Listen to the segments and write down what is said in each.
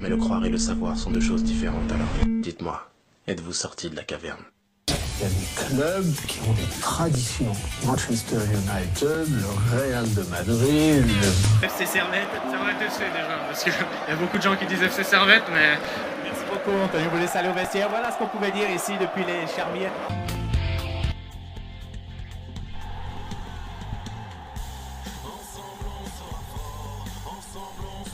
Mais le croire et le savoir sont deux choses différentes alors. Dites-moi, êtes-vous sorti de la caverne? Il y a des clubs qui ont des traditions. Manchester United, le Real de Madrid, le... FC Servette. Servette FC déjà, parce qu'il y a beaucoup de gens qui disent FC Servette, mais Merci beaucoup, Antonio. Vous laissez aller au vestiaire. Voilà ce qu'on pouvait dire ici depuis les Charmières.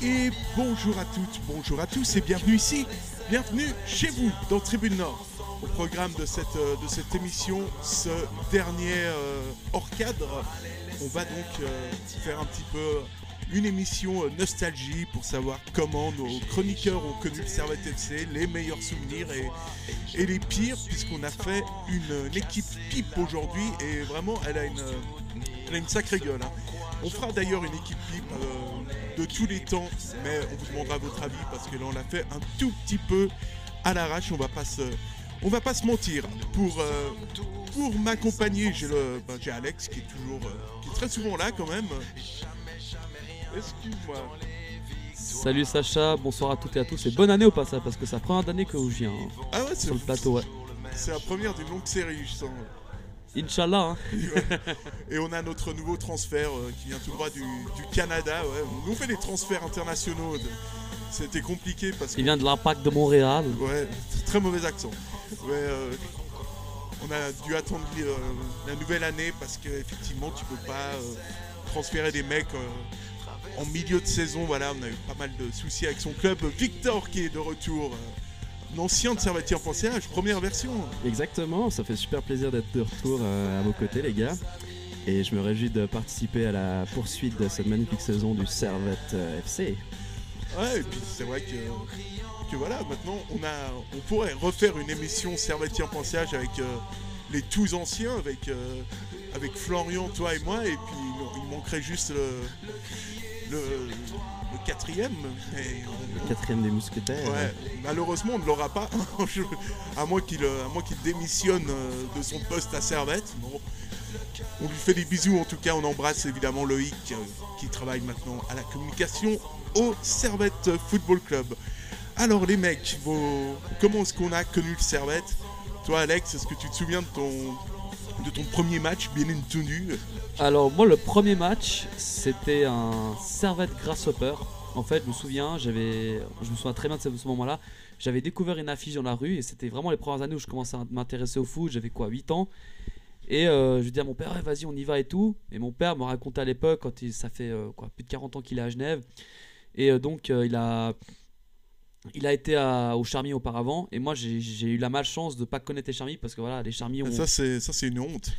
Et bonjour à toutes, bonjour à tous et bienvenue ici, bienvenue chez vous dans Tribune Nord. Au programme de cette, euh, émission, ce dernier euh, hors cadre, on va donc euh, faire un petit peu une émission nostalgie pour savoir comment nos chroniqueurs ont connu le Servette FC, les meilleurs souvenirs et, les pires, puisqu'on a fait une équipe pipe aujourd'hui et vraiment elle a une, elle a une sacrée gueule. hein. On fera d'ailleurs une équipe pipe euh, de tous les temps, mais on vous demandera votre avis parce que là on l'a fait un tout petit peu à l'arrache. On va pas se, on va pas se mentir. Pour euh, pour m'accompagner, j'ai le, ben, j'ai Alex qui est toujours, euh, qui est très souvent là quand même. Excuse-moi. Salut Sacha, bonsoir à toutes et à tous et bonne année au passage parce que c'est la première année que je viens hein, Ah ouais, sur le plateau. Ouais. C'est la première d'une longue série, je sens. Inch'Allah, hein. Et on a notre nouveau transfert euh, qui vient tout droit du, du Canada. Ouais. Nous on fait des transferts internationaux. de- C'était compliqué parce que il vient de l'impact de Montréal. Ouais, très mauvais accent. Ouais, euh, on a dû attendre euh, la nouvelle année parce qu'effectivement, tu peux pas transférer des mecs en milieu de saison. Voilà, on a eu pas mal de soucis avec son club. Victor qui est de retour, ancien de Servatier Pensée première version. Exactement, ça fait super plaisir d'être de retour euh, à vos côtés les gars. Et je me réjouis de participer à la poursuite de cette magnifique saison du Servette euh, FC. Ouais, et puis c'est vrai que, que voilà, maintenant on a, on pourrait refaire une émission Servatier Pensage avec euh, les tous anciens, avec, euh, avec Florian, toi et moi, et puis il, il manquerait juste le, le, le quatrième. Le quatrième des mousquetaires. Ouais, malheureusement on ne l'aura pas, Je- à moins qu'il euh, à moins qu'il démissionne euh, de son poste à Servette. Bon, on lui fait des bisous en tout cas, on embrasse évidemment Loïc euh, qui travaille maintenant à la communication au Servette Football Club. Alors les mecs, vos- comment est-ce qu'on a connu le Servette? Toi Alex, est-ce que tu te souviens de ton, de ton premier match bien entendu Alors moi le premier match c'était un Servette Grasshopper. En fait je me souviens, j'avais, je me souviens très bien de ce, moment-là. J'avais découvert une affiche dans la rue et c'était vraiment les premières années où je commençais à m'intéresser au foot. J'avais quoi 8 ans? Et euh, je dis à mon père, vas-y, on y va et tout. Et mon père me racontait à l'époque, quand il, ça fait euh, quoi, plus de 40 ans qu'il est à Genève. Et euh, donc, il, a, il a été à- au Charmy auparavant. Et moi, j'ai j'ai eu la malchance de pas connaître les Charmy parce que voilà, les Charmy ont. Ça c'est ça c'est une honte.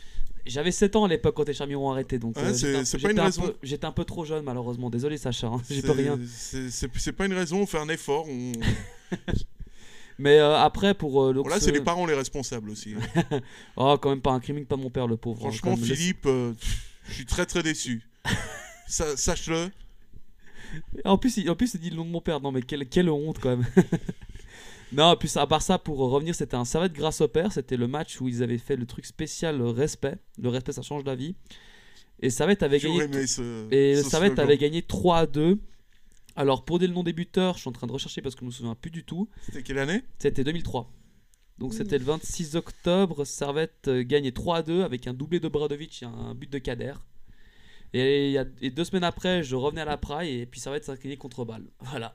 J'avais 7 ans à l'époque quand les Charmy ont arrêté. Donc, euh, j'étais un peu- un trop jeune, malheureusement. Désolé, Sacha. hein, C'est- peux rien. c'est- pas une raison, on fait un effort. On... Mais euh, après, pour. euh, donc, Bon, là, ce- c'est les parents les responsables aussi. hein. Oh, quand même pas un criminel, pas mon père, le pauvre. hein, Franchement, Philippe, euh, je suis très très déçu. Sache-le. En plus, il, en plus, il dit le nom de mon père. Non, mais quelle, quelle honte quand même. non, puis à part ça, pour revenir, c'était un Servette grâce au père. C'était le match où ils avaient fait le truc spécial respect. Le respect, ça change la vie. Et Servette avait gagné. ce. Et ce Servette slogan. avait gagné 3 à 2. Alors, pour dire le nom des buteurs, je suis en train de rechercher parce que je me souviens plus du tout. C'était quelle année? C'était 2003. Donc, c'était le 26 octobre. Servette euh, gagnait 3 à 2 avec un doublé de Bradovic et un but de Kader. Et, y a, et deux semaines après, je revenais à la Praille et puis Servette s'inclinait contre balle. Voilà.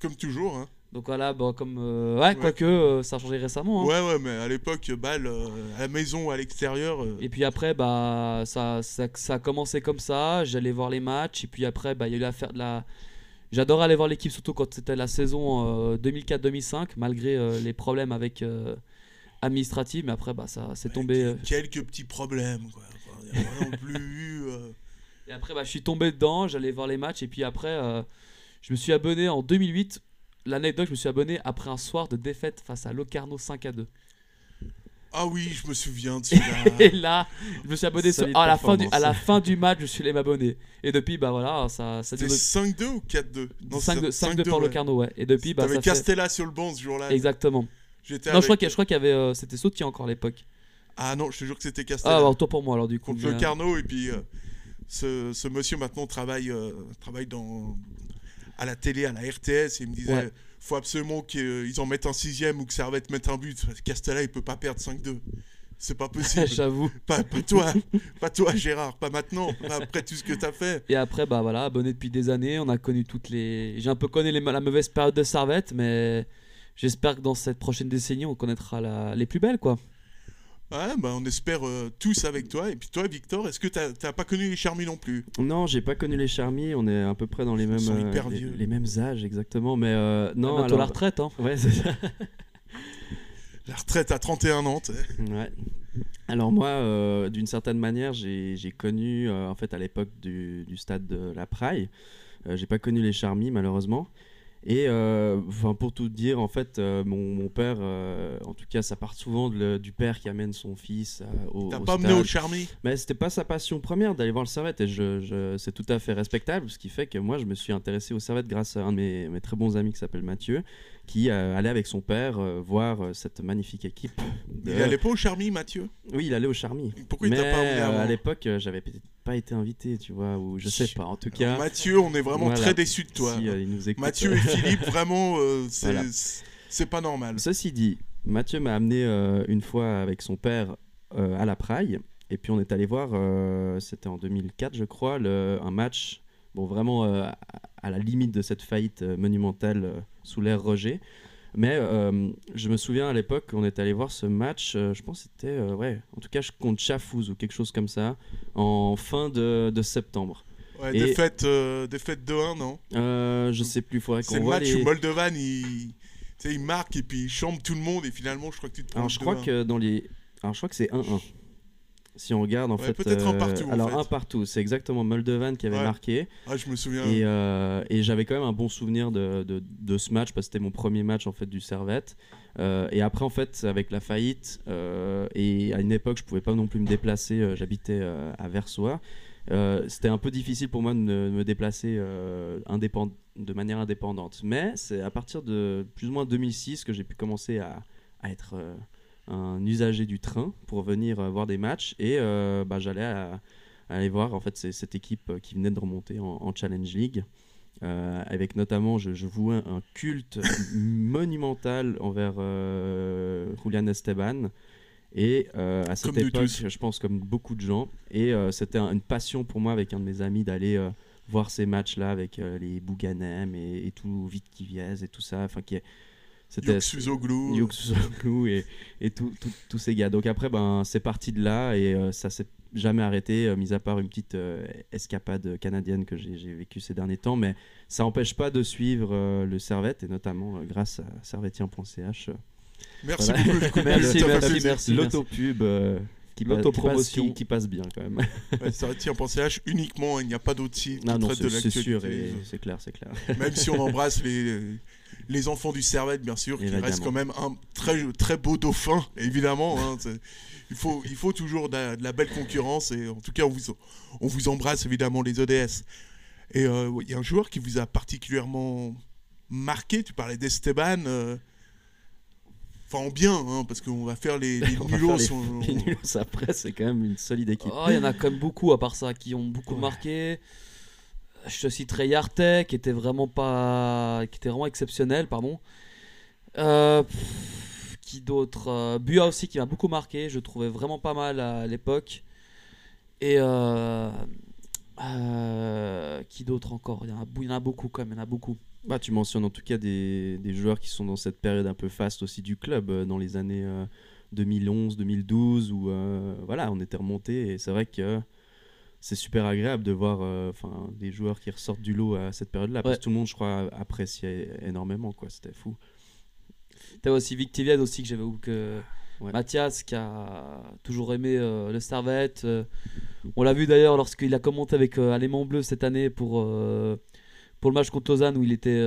Comme toujours. Hein. Donc voilà, bon, comme. euh, ouais, quoique euh, ça a changé récemment. hein. Ouais, ouais, mais à l'époque, balle euh, à la maison à l'extérieur. Et puis après, bah, ça, ça, ça a commencé comme ça. J'allais voir les matchs. Et puis après, bah, il y a eu l'affaire de la. J'adorais aller voir l'équipe, surtout quand c'était la saison euh, 2004-2005, malgré les problèmes avec administratifs. Mais après, bah, ça c'est tombé. Quelques petits problèmes, quoi. Il y a pas non plus eu. Et après, bah, je suis tombé dedans, j'allais voir les matchs, et puis après, euh, je me suis abonné en 2008. L'anecdote, je me suis abonné après un soir de défaite face à Locarno 5 à 2. Ah oui, je me souviens de Et celui-là. là, je me suis abonné sur- à, la fin du, à la fin du match, je suis allé m'abonner. Et depuis, bah voilà, ça, ça C'était dure- 5-2 ou 4-2 Non, 5-2 5-2 pour ouais. Locarno, ouais. Et depuis, bah T'avais ça fait... Castella sur le banc ce jour-là. Exactement. Non, je crois avec- qu'il y a- je crois qu'il y avait. euh, C'était Sauti encore à l'époque. Ah non, je te jure que c'était Castella. Ah, bah, autant pour moi alors du coup. contre mais, euh, Carnot et puis euh, ce, ce monsieur maintenant travaille euh, travaille dans à la télé à la RTS et il me disait Ouais. faut absolument qu'ils en mettent un sixième ou que Servette mette un but. Castella, il peut pas perdre 5-2. C'est pas possible. J'avoue. pas, pas toi, pas toi Gérard, pas maintenant, pas après tout ce que t'as fait. Et après, bah voilà, abonné depuis des années, on a connu toutes les. J'ai un peu connu les- la mauvaise période de Servette, mais j'espère que dans cette prochaine décennie, on connaîtra la- les plus belles, quoi. Ouais, bah on espère euh, tous avec toi. Et puis toi, Victor, est-ce que t'as t'as pas connu les Charmy non plus? Non, j'ai pas connu les Charmy, on est à peu près dans les mêmes, sont euh, hyper les, vieux. les mêmes âges exactement, mais euh, non. alors- la retraite, hein. Ouais, c'est ça. La retraite à 31 ans, tu. Ouais. Alors moi, euh, d'une certaine manière, j'ai j'ai connu, euh, en fait, à l'époque du, du stade de la Praille, euh, j'ai pas connu les Charmy malheureusement. Et euh, enfin, pour tout dire, en fait, euh, mon, mon père, euh, en tout cas, ça part souvent de du père qui amène son fils au, T'as pas mené au Charmy Mais c'était pas sa passion première d'aller voir le Servette et je, je- c'est tout à fait respectable, ce qui fait que moi je me suis intéressé au Servette grâce à un de mes, mes très bons amis qui s'appelle Mathieu, qui euh, allait avec son père euh, voir euh, cette magnifique équipe. de- Il allait pas au Charmy, Mathieu? Oui, il allait au Charmy. Pourquoi il Mais t'a pas avant à l'époque, j'avais peut-être pas été invité, tu vois, ou je sais pas. En tout cas, Mathieu, on est vraiment Voilà. très déçus de toi. si, il nous écoute. Mathieu et Philippe, vraiment, c'est Voilà. pas normal. Ceci dit, Mathieu m'a amené euh, une fois avec son père euh, à la Praille. Et puis on est allé voir, euh, c'était en 2004 je crois, le- un match, bon vraiment euh, à- la limite de cette faillite euh, monumentale euh, sous l'ère Roger. Mais euh, je me souviens à l'époque, on est allé voir ce match, euh, je pense que c'était, euh, ouais, en tout cas contre Chafouz ou quelque chose comme ça, en fin de, de septembre. Ouais, Et- défaite, défaite 2-1, non? Je sais plus, il faudrait C'est qu'on le voit match les... où Moldovan, il... marque et puis il chambre tout le monde et finalement, je crois que tu te Alors je crois 2-1. que dans les, alors je crois que c'est 1-1. Si on regarde en Ouais, fait, peut-être un euh, partout, en alors fait. un partout, c'est exactement Moldovan qui avait Ouais. marqué. Ah, je me souviens. Et, euh, et j'avais quand même un bon souvenir de, de, de ce match parce que c'était mon premier match en fait du Servette. Euh, et après en fait avec la faillite et à une époque je pouvais pas non plus me déplacer, j'habitais à Versoix. C'était un peu difficile pour moi de me, déplacer indépend- de manière indépendante. Mais c'est à partir de plus ou moins 2006 que j'ai pu commencer à, à être un usager du train pour venir euh, voir des matchs. Et euh, bah, j'allais aller voir en fait cette équipe euh, qui venait de remonter en, en Challenge League. Euh, avec notamment je, je vouais un culte monumental envers euh, Julian Esteban. Et euh, à cette Comme époque je pense comme beaucoup de gens. Et c'était un- une passion pour moi avec un de mes amis d'aller voir ces matchs là avec les Bouganem et, et tout Vite Kiviez et tout ça. Enfin qui est c'était Yuk Suzoglu. Yuk Suzoglu et, tous ces gars. Donc après, ben, c'est parti de là et euh, ça s'est jamais arrêté, euh, mis à part une petite euh, escapade canadienne que j'ai vécue ces derniers temps. Mais ça n'empêche pas de suivre euh, le Servette et notamment euh, grâce à servetien.ch. Merci Voilà. beaucoup. Merci, merci, merci. L'autopub euh, qui, pa- qui, passe, L'autopromotion. qui, qui passe bien quand même. Ouais, ça .ch uniquement, il n'y a pas d'autre site qui non, de c'est c'est sûr, l'actualité. et c'est clair, c'est clair. Même si on embrasse les, les enfants du Servette, bien sûr, qui reste quand même un très, très beau dauphin, évidemment. hein, il, faut, il faut toujours de la, de la belle concurrence et en tout cas, on vous, on vous embrasse évidemment les ODS. Et euh, il y a un joueur qui vous a particulièrement marqué, tu parlais d'Esteban. euh, Enfin, en bien, hein, parce qu'on va faire les, les On va nulos. faire on- Les nulos après, c'est quand même une solide équipe. Oh, il y en a quand même beaucoup à part ça qui ont beaucoup Ouais. marqué. Je te citerai Yartek qui était vraiment pas, qui était vraiment exceptionnel, pardon. Euh, qui d'autre Euh, aussi qui m'a beaucoup marqué. Je trouvais vraiment pas mal à l'époque. Et euh, euh, qui d'autre encore? Il y, en a, beaucoup quand même. Il y en a beaucoup. Bah, tu mentionnes en tout cas des, des joueurs qui sont dans cette période un peu faste aussi du club, dans les années euh, 2011, 2012, où voilà, on était remonté et c'est vrai que c'est super agréable de voir euh, enfin, des joueurs qui ressortent du lot à cette période-là, parce que tout le monde, je crois, appréciait énormément, quoi. C'était fou. T'as aussi Victiviad aussi que j'avais oublié que Ouais. Mathias qui a toujours aimé euh, le Servette. euh, on l'a vu d'ailleurs lorsqu'il a commenté avec euh, Alléman Bleu cette année pour, euh, pour le match contre Lausanne où il était.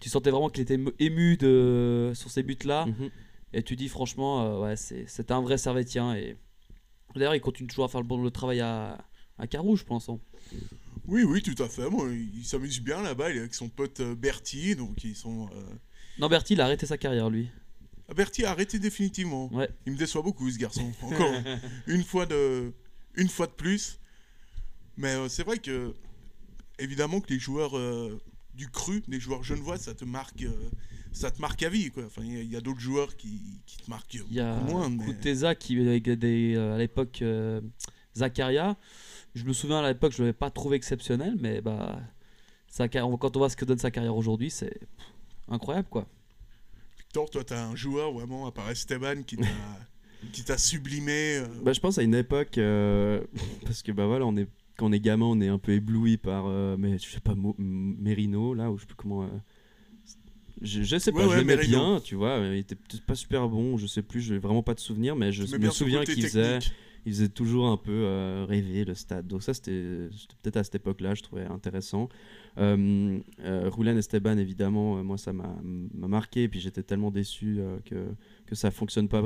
tu sentais vraiment qu'il était ému- de, sur ces buts-là. Mhm. Et tu dis franchement, ouais, c'est- c'était un vrai Servetien. Et d'ailleurs, il continue toujours à faire le bon le travail à, à Carouge, je pense. hein. Oui, oui, tout à fait. Moi, il s'amuse bien là-bas. Il est avec son pote euh, Bertie, donc ils sont. euh, Non, Berti, il a arrêté sa carrière lui. Ah, Bertie a arrêté définitivement. Ouais. Il me déçoit beaucoup ce garçon. Encore une fois de une fois de plus. Mais euh, c'est vrai que évidemment que les joueurs euh, du cru, les joueurs genevois, ça te marque, ça te marque à vie. Quoi. Enfin, il y a- d'autres joueurs qui, qui te marquent Il y a moins. mais- Kuteza qui avec des, à l'époque Zakaria. Je me souviens à l'époque, je l'avais pas trouvé exceptionnel, mais bah sa carrière- quand on voit ce que donne sa carrière aujourd'hui, c'est incroyable quoi. Victor, toi, t'as un joueur vraiment, à part Esteban, qui t'a, qui t'a sublimé. euh, Bah, je pense à une époque, euh, parce que bah voilà, on est, quand on est gamin, on est un peu ébloui par, euh, mais je sais pas, Mo- Merino, là, ou je sais plus comment. euh, je, je sais pas, Ouais, je ouais, l'aimais bien, tu vois, il était peut-être pas super bon, je sais plus, j'ai vraiment pas de souvenir, mais je tu me souviens qu'il faisait, technique. Il faisait toujours un peu euh, rêver le stade. Donc ça, c'était peut-être à cette époque-là, je trouvais intéressant. Euh, euh, Roulen Esteban, évidemment, euh, moi, ça m'a m'a marqué. Et puis j'étais tellement déçu euh, que, que ça fonctionne pas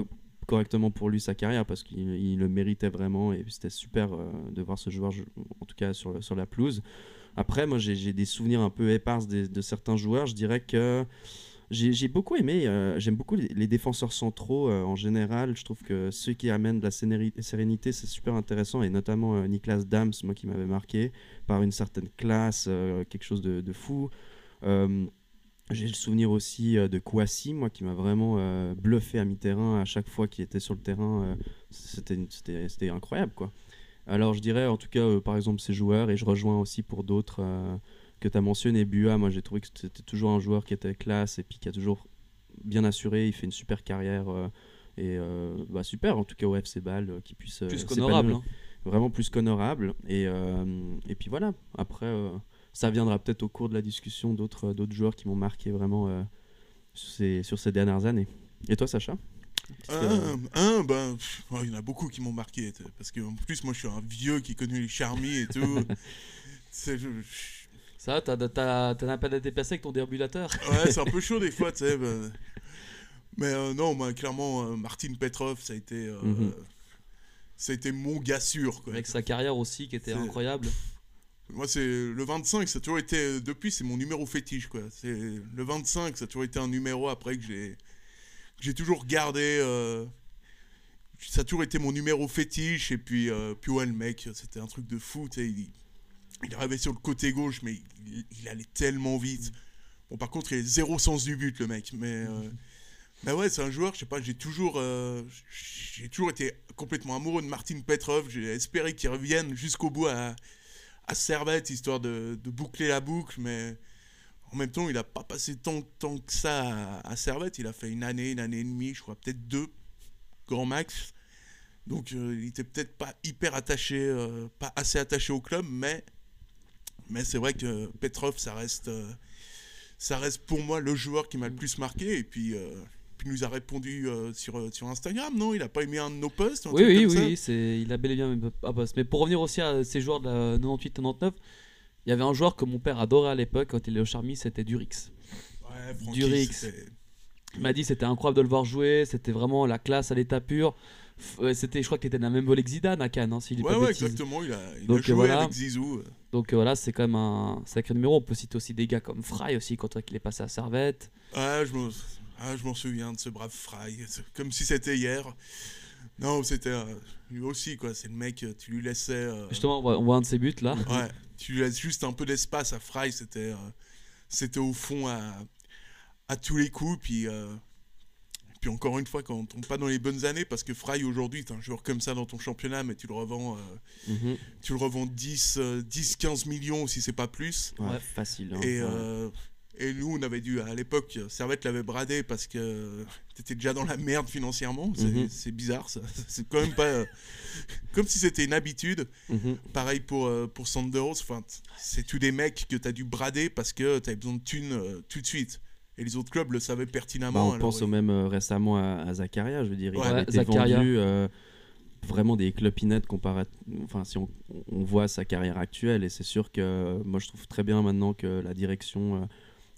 correctement pour lui, sa carrière, parce qu'il il le méritait vraiment. Et c'était super de voir ce joueur, en tout cas sur, la pelouse. Après, moi, j'ai des souvenirs un peu épars de certains joueurs. Je dirais que j'ai beaucoup aimé, euh, j'aime beaucoup les, défenseurs centraux euh, en général. Je trouve que ceux qui amènent de la sérénité, c'est super intéressant. Et notamment euh, Niklas Dams, moi qui m'avait marqué par une certaine classe, euh, quelque chose de, fou. J'ai le souvenir aussi de Kouassi, moi qui m'a vraiment bluffé à mi-terrain à chaque fois qu'il était sur le terrain. c'était incroyable quoi. Alors je dirais en tout cas par exemple ces joueurs et je rejoins aussi pour d'autres que tu as mentionné Bua. Moi j'ai trouvé que c'était toujours un joueur qui était classe et puis qui a toujours bien assuré. Il fait une super carrière euh, et euh, bah, super en tout cas au FC Bâle euh, qui puisse euh, Plus qu'honorable. hein. vraiment plus qu'honorable. Et, euh, et puis voilà, après, euh, ça viendra peut-être au cours de la discussion d'autres d'autres joueurs qui m'ont marqué vraiment euh, sur, ces, sur ces dernières années. Et toi, Sacha? Un, un, ben, pff, oh, il y en a beaucoup qui m'ont marqué. Parce que en plus, moi, je suis un vieux qui connaît les charmis et tout. Je- je- Ça, t'as t'as- t'as un pas déplacé avec ton déambulateur. Ouais, c'est un peu chaud des fois, tu sais. Mais euh, non, moi, clairement, euh, Martin Petrov, ça a été, euh, Mhm. ça a été mon gars sûr. Quoi. Avec sa carrière aussi qui était incroyable. Moi, c'est le 25, ça a toujours été. euh, Depuis, c'est mon numéro fétiche, quoi. C'est le 25, ça a toujours été un numéro après que j'ai, j'ai toujours gardé. Ça a toujours été mon numéro fétiche. Et puis, puis ouais, le mec, c'était un truc de fou. tu sais, Il, il arrivait sur le côté gauche, mais il, il allait tellement vite. Bon, par contre, il a zéro sens du but, le mec. Mais, euh, mais ouais, c'est un joueur, je sais pas, j'ai toujours, euh, j'ai toujours été complètement amoureux de Martin Petrov. J'ai espéré qu'il revienne jusqu'au bout à, à Servette, histoire de, de boucler la boucle, mais en même temps, il n'a pas passé tant, tant que ça à, à Servette. Il a fait une année, une année et demie, je crois, peut-être deux, grand max. Donc, euh, il était peut-être pas hyper attaché, pas assez attaché au club, mais, mais c'est vrai que Petrov, ça reste, euh, ça reste pour moi le joueur qui m'a le plus marqué. Et puis, euh, puis il nous a répondu euh, sur, euh, sur Instagram, non? Il a pas aimé un de nos posts Oui, oui, oui, c'est, il a bel et bien même un poste. Mais pour revenir aussi à ces joueurs de la 98-99, il y avait un joueur que mon père adorait à l'époque quand il est au Charmy, c'était Durix. Ouais, Francky, Durix. c'était- Il m'a dit c'était incroyable de le voir jouer, c'était vraiment la classe à l'état pur. C'était, je crois qu'il était dans la même volée que Zidane à Cannes, hein, s'il Ouais, pas ouais, exactement. Il a, il a Donc, joué voilà. avec Zizou. Donc euh, voilà, c'est quand même un sacré numéro. On peut citer aussi des gars comme Fry aussi quand il est passé à Servette. Ah, je m'en ah, je m'en souviens de ce brave Fry. Comme si c'était hier. Non, c'était euh, lui aussi, quoi. C'est le mec, euh, tu lui laissais. euh, Justement, on voit, on voit un de ses buts là. ouais, tu lui laisses juste un peu d'espace à Fry. C'était c'était au fond à, à tous les coups. Puis, puis encore une fois, quand on tombe pas dans les bonnes années, parce que Fry aujourd'hui, t'as un joueur comme ça dans ton championnat, mais tu le revends, euh, Mhm. tu le revends 10, euh, 10 15 millions si c'est pas plus. Ouais, Ouais. facile. hein. Et, Ouais. euh, et nous, on avait dû, à l'époque, Servette l'avait bradé parce que t'étais déjà dans la merde financièrement. C'est Mhm. bizarre, ça. C'est quand même pas. euh, comme si c'était une habitude. Mhm. Pareil pour, euh, pour Sanderos. Enfin, c'est tous des mecs que t'as dû brader parce que t'avais besoin de thunes euh, tout de suite. Et les autres clubs le savaient Bah, pertinemment. on alors, pense euh, au même euh, récemment à, à Zakaria, je veux dire. Il Ouais, avait été Zakaria. vendu euh, vraiment des clopinettes comparé. Enfin, si on, on voit sa carrière actuelle, et c'est sûr que euh, moi je trouve très bien maintenant que la direction euh,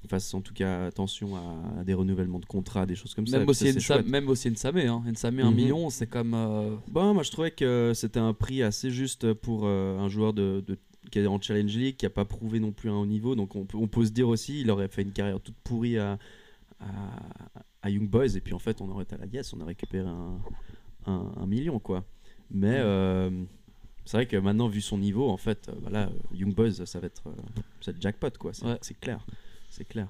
fasse en tout cas attention à, à des renouvellements de contrats, des choses comme ça. Même Ça, aussi, même Nsamé. Hein. Nsamé, un Mhm. million, c'est comme. euh, Bon, moi je trouvais que c'était un prix assez juste pour euh, un joueur de, de- qui est en Challenge League, qui n'a pas prouvé non plus un haut niveau. Donc on peut, on peut se dire aussi, il aurait fait une carrière toute pourrie à, à, à Young Boys, et puis en fait on aurait été à la yes, on aurait récupéré un, un- un million quoi. Mais euh, c'est vrai que maintenant, vu son niveau, en fait, euh, voilà, Young Boys, ça va être, euh, ça va être jackpot quoi. C'est Ouais. c'est clair, c'est clair.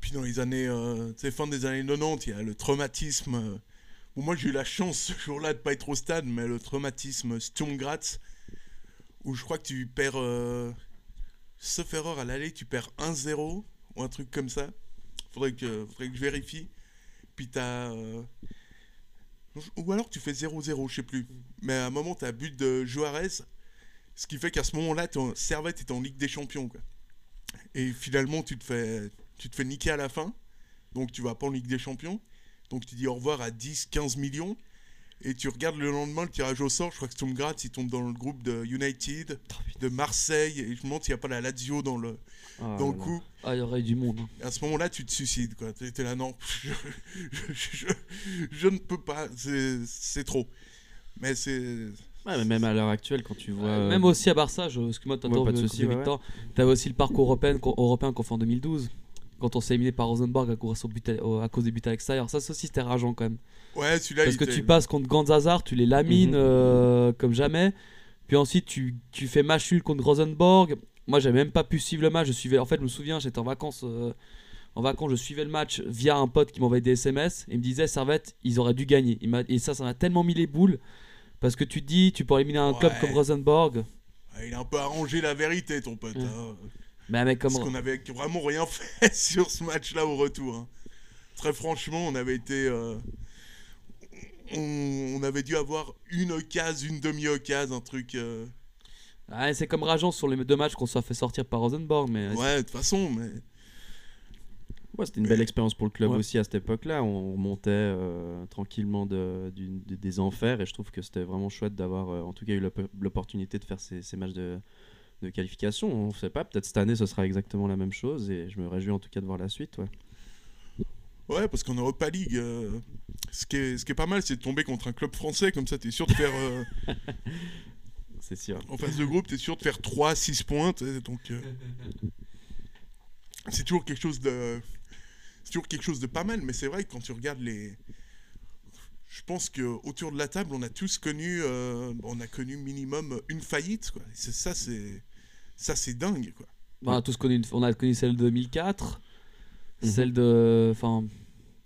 Puis dans les années, euh, tu sais, fin des années 90, il y a le traumatisme. euh, bon, moi, j'ai eu la chance ce jour-là de pas être au stade, mais le traumatisme Sturm Graz, où je crois que tu perds, euh, sauf erreur à l'aller, tu perds 1-0 ou un truc comme ça. Faudrait que, faudrait que je vérifie. Puis t'as. euh, ou alors tu fais 0-0, je sais plus. Mais à un moment, tu as but de Juarez, ce qui fait qu'à ce moment-là, ton Servette est en Ligue des Champions. Quoi. Et finalement, tu te, fais, tu te fais niquer à la fin. Donc tu vas pas en Ligue des Champions. Donc tu dis au revoir à 10-15 millions. Et tu regardes le lendemain le tirage au sort. Je crois que Sturm Graz, il tombe dans le groupe de United, de Marseille. Et je me demande s'il n'y a pas la Lazio dans le, Ah dans le coup. Ah, il y aurait eu du monde. À ce moment-là, tu te suicides, quoi. T'es t'es là, non, je, je- je- je ne peux pas, c'est trop. Mais c'est... Ouais, mais même à l'heure actuelle, quand tu vois. Euh, Même aussi à Barça, je, excuse-moi de euh, ouais, Victor. T'avais aussi le parcours européen, qu'on- européen qu'on fait en 2012, quand on s'est éliminé par Rosenborg à cause, à, à des buts à l'extérieur. Ça, ça aussi, c'était rageant quand même. Ouais, celui-là, Parce il que était- tu passes contre Ganzazar, tu les lamines Mhm. euh, comme jamais. Puis ensuite, tu, tu fais match contre Rosenborg. Moi, j'avais même pas pu suivre le match. Je suivais, en fait, je me souviens, j'étais en vacances. euh, en vacances, je suivais le match via un pote qui m'envoyait des SMS et il me disait Servette, ils auraient dû gagner. Il m'a- et ça, ça m'a tellement mis les boules. Parce que tu te dis, tu peux éliminer un club comme Rosenborg. Ouais, il a un peu arrangé la vérité, ton pote. Ouais. hein. Mais un mec comme. Parce qu'on avait vraiment rien fait sur ce match-là au retour. hein. Très franchement, on avait été... euh, On, on avait dû avoir une case, une demi-occasion, un truc... euh, Ah, c'est comme rageant sur les deux matchs qu'on soit fait sortir par Rosenborg. Mais Ouais, de toute façon, mais... Ouais, c'était une belle expérience pour le club Ouais. aussi à cette époque-là. On montait euh, tranquillement de- des enfers et je trouve que c'était vraiment chouette d'avoir euh, en tout cas eu l'op- l'opportunité de faire ces, ces matchs de, de qualification. On ne sait pas, peut-être cette année ce sera exactement la même chose et je me réjouis en tout cas de voir la suite. Ouais. Ouais, parce qu'en Europa League, euh, ce, qui est, ce qui est pas mal, c'est de tomber contre un club français, comme ça, t'es sûr de faire... euh, C'est sûr. en face de groupe, t'es sûr de faire 3-6 points. t'sais, Donc, euh, c'est toujours quelque chose de. C'est toujours quelque chose de pas mal, mais c'est vrai que quand tu regardes les. Je pense que autour de la table, on a tous connu, euh, on a connu minimum une faillite, quoi. C'est ça, c'est ça, c'est dingue, quoi. on, a tous connu, une- on a connu celle de 2004, Mhm. celle de. Enfin,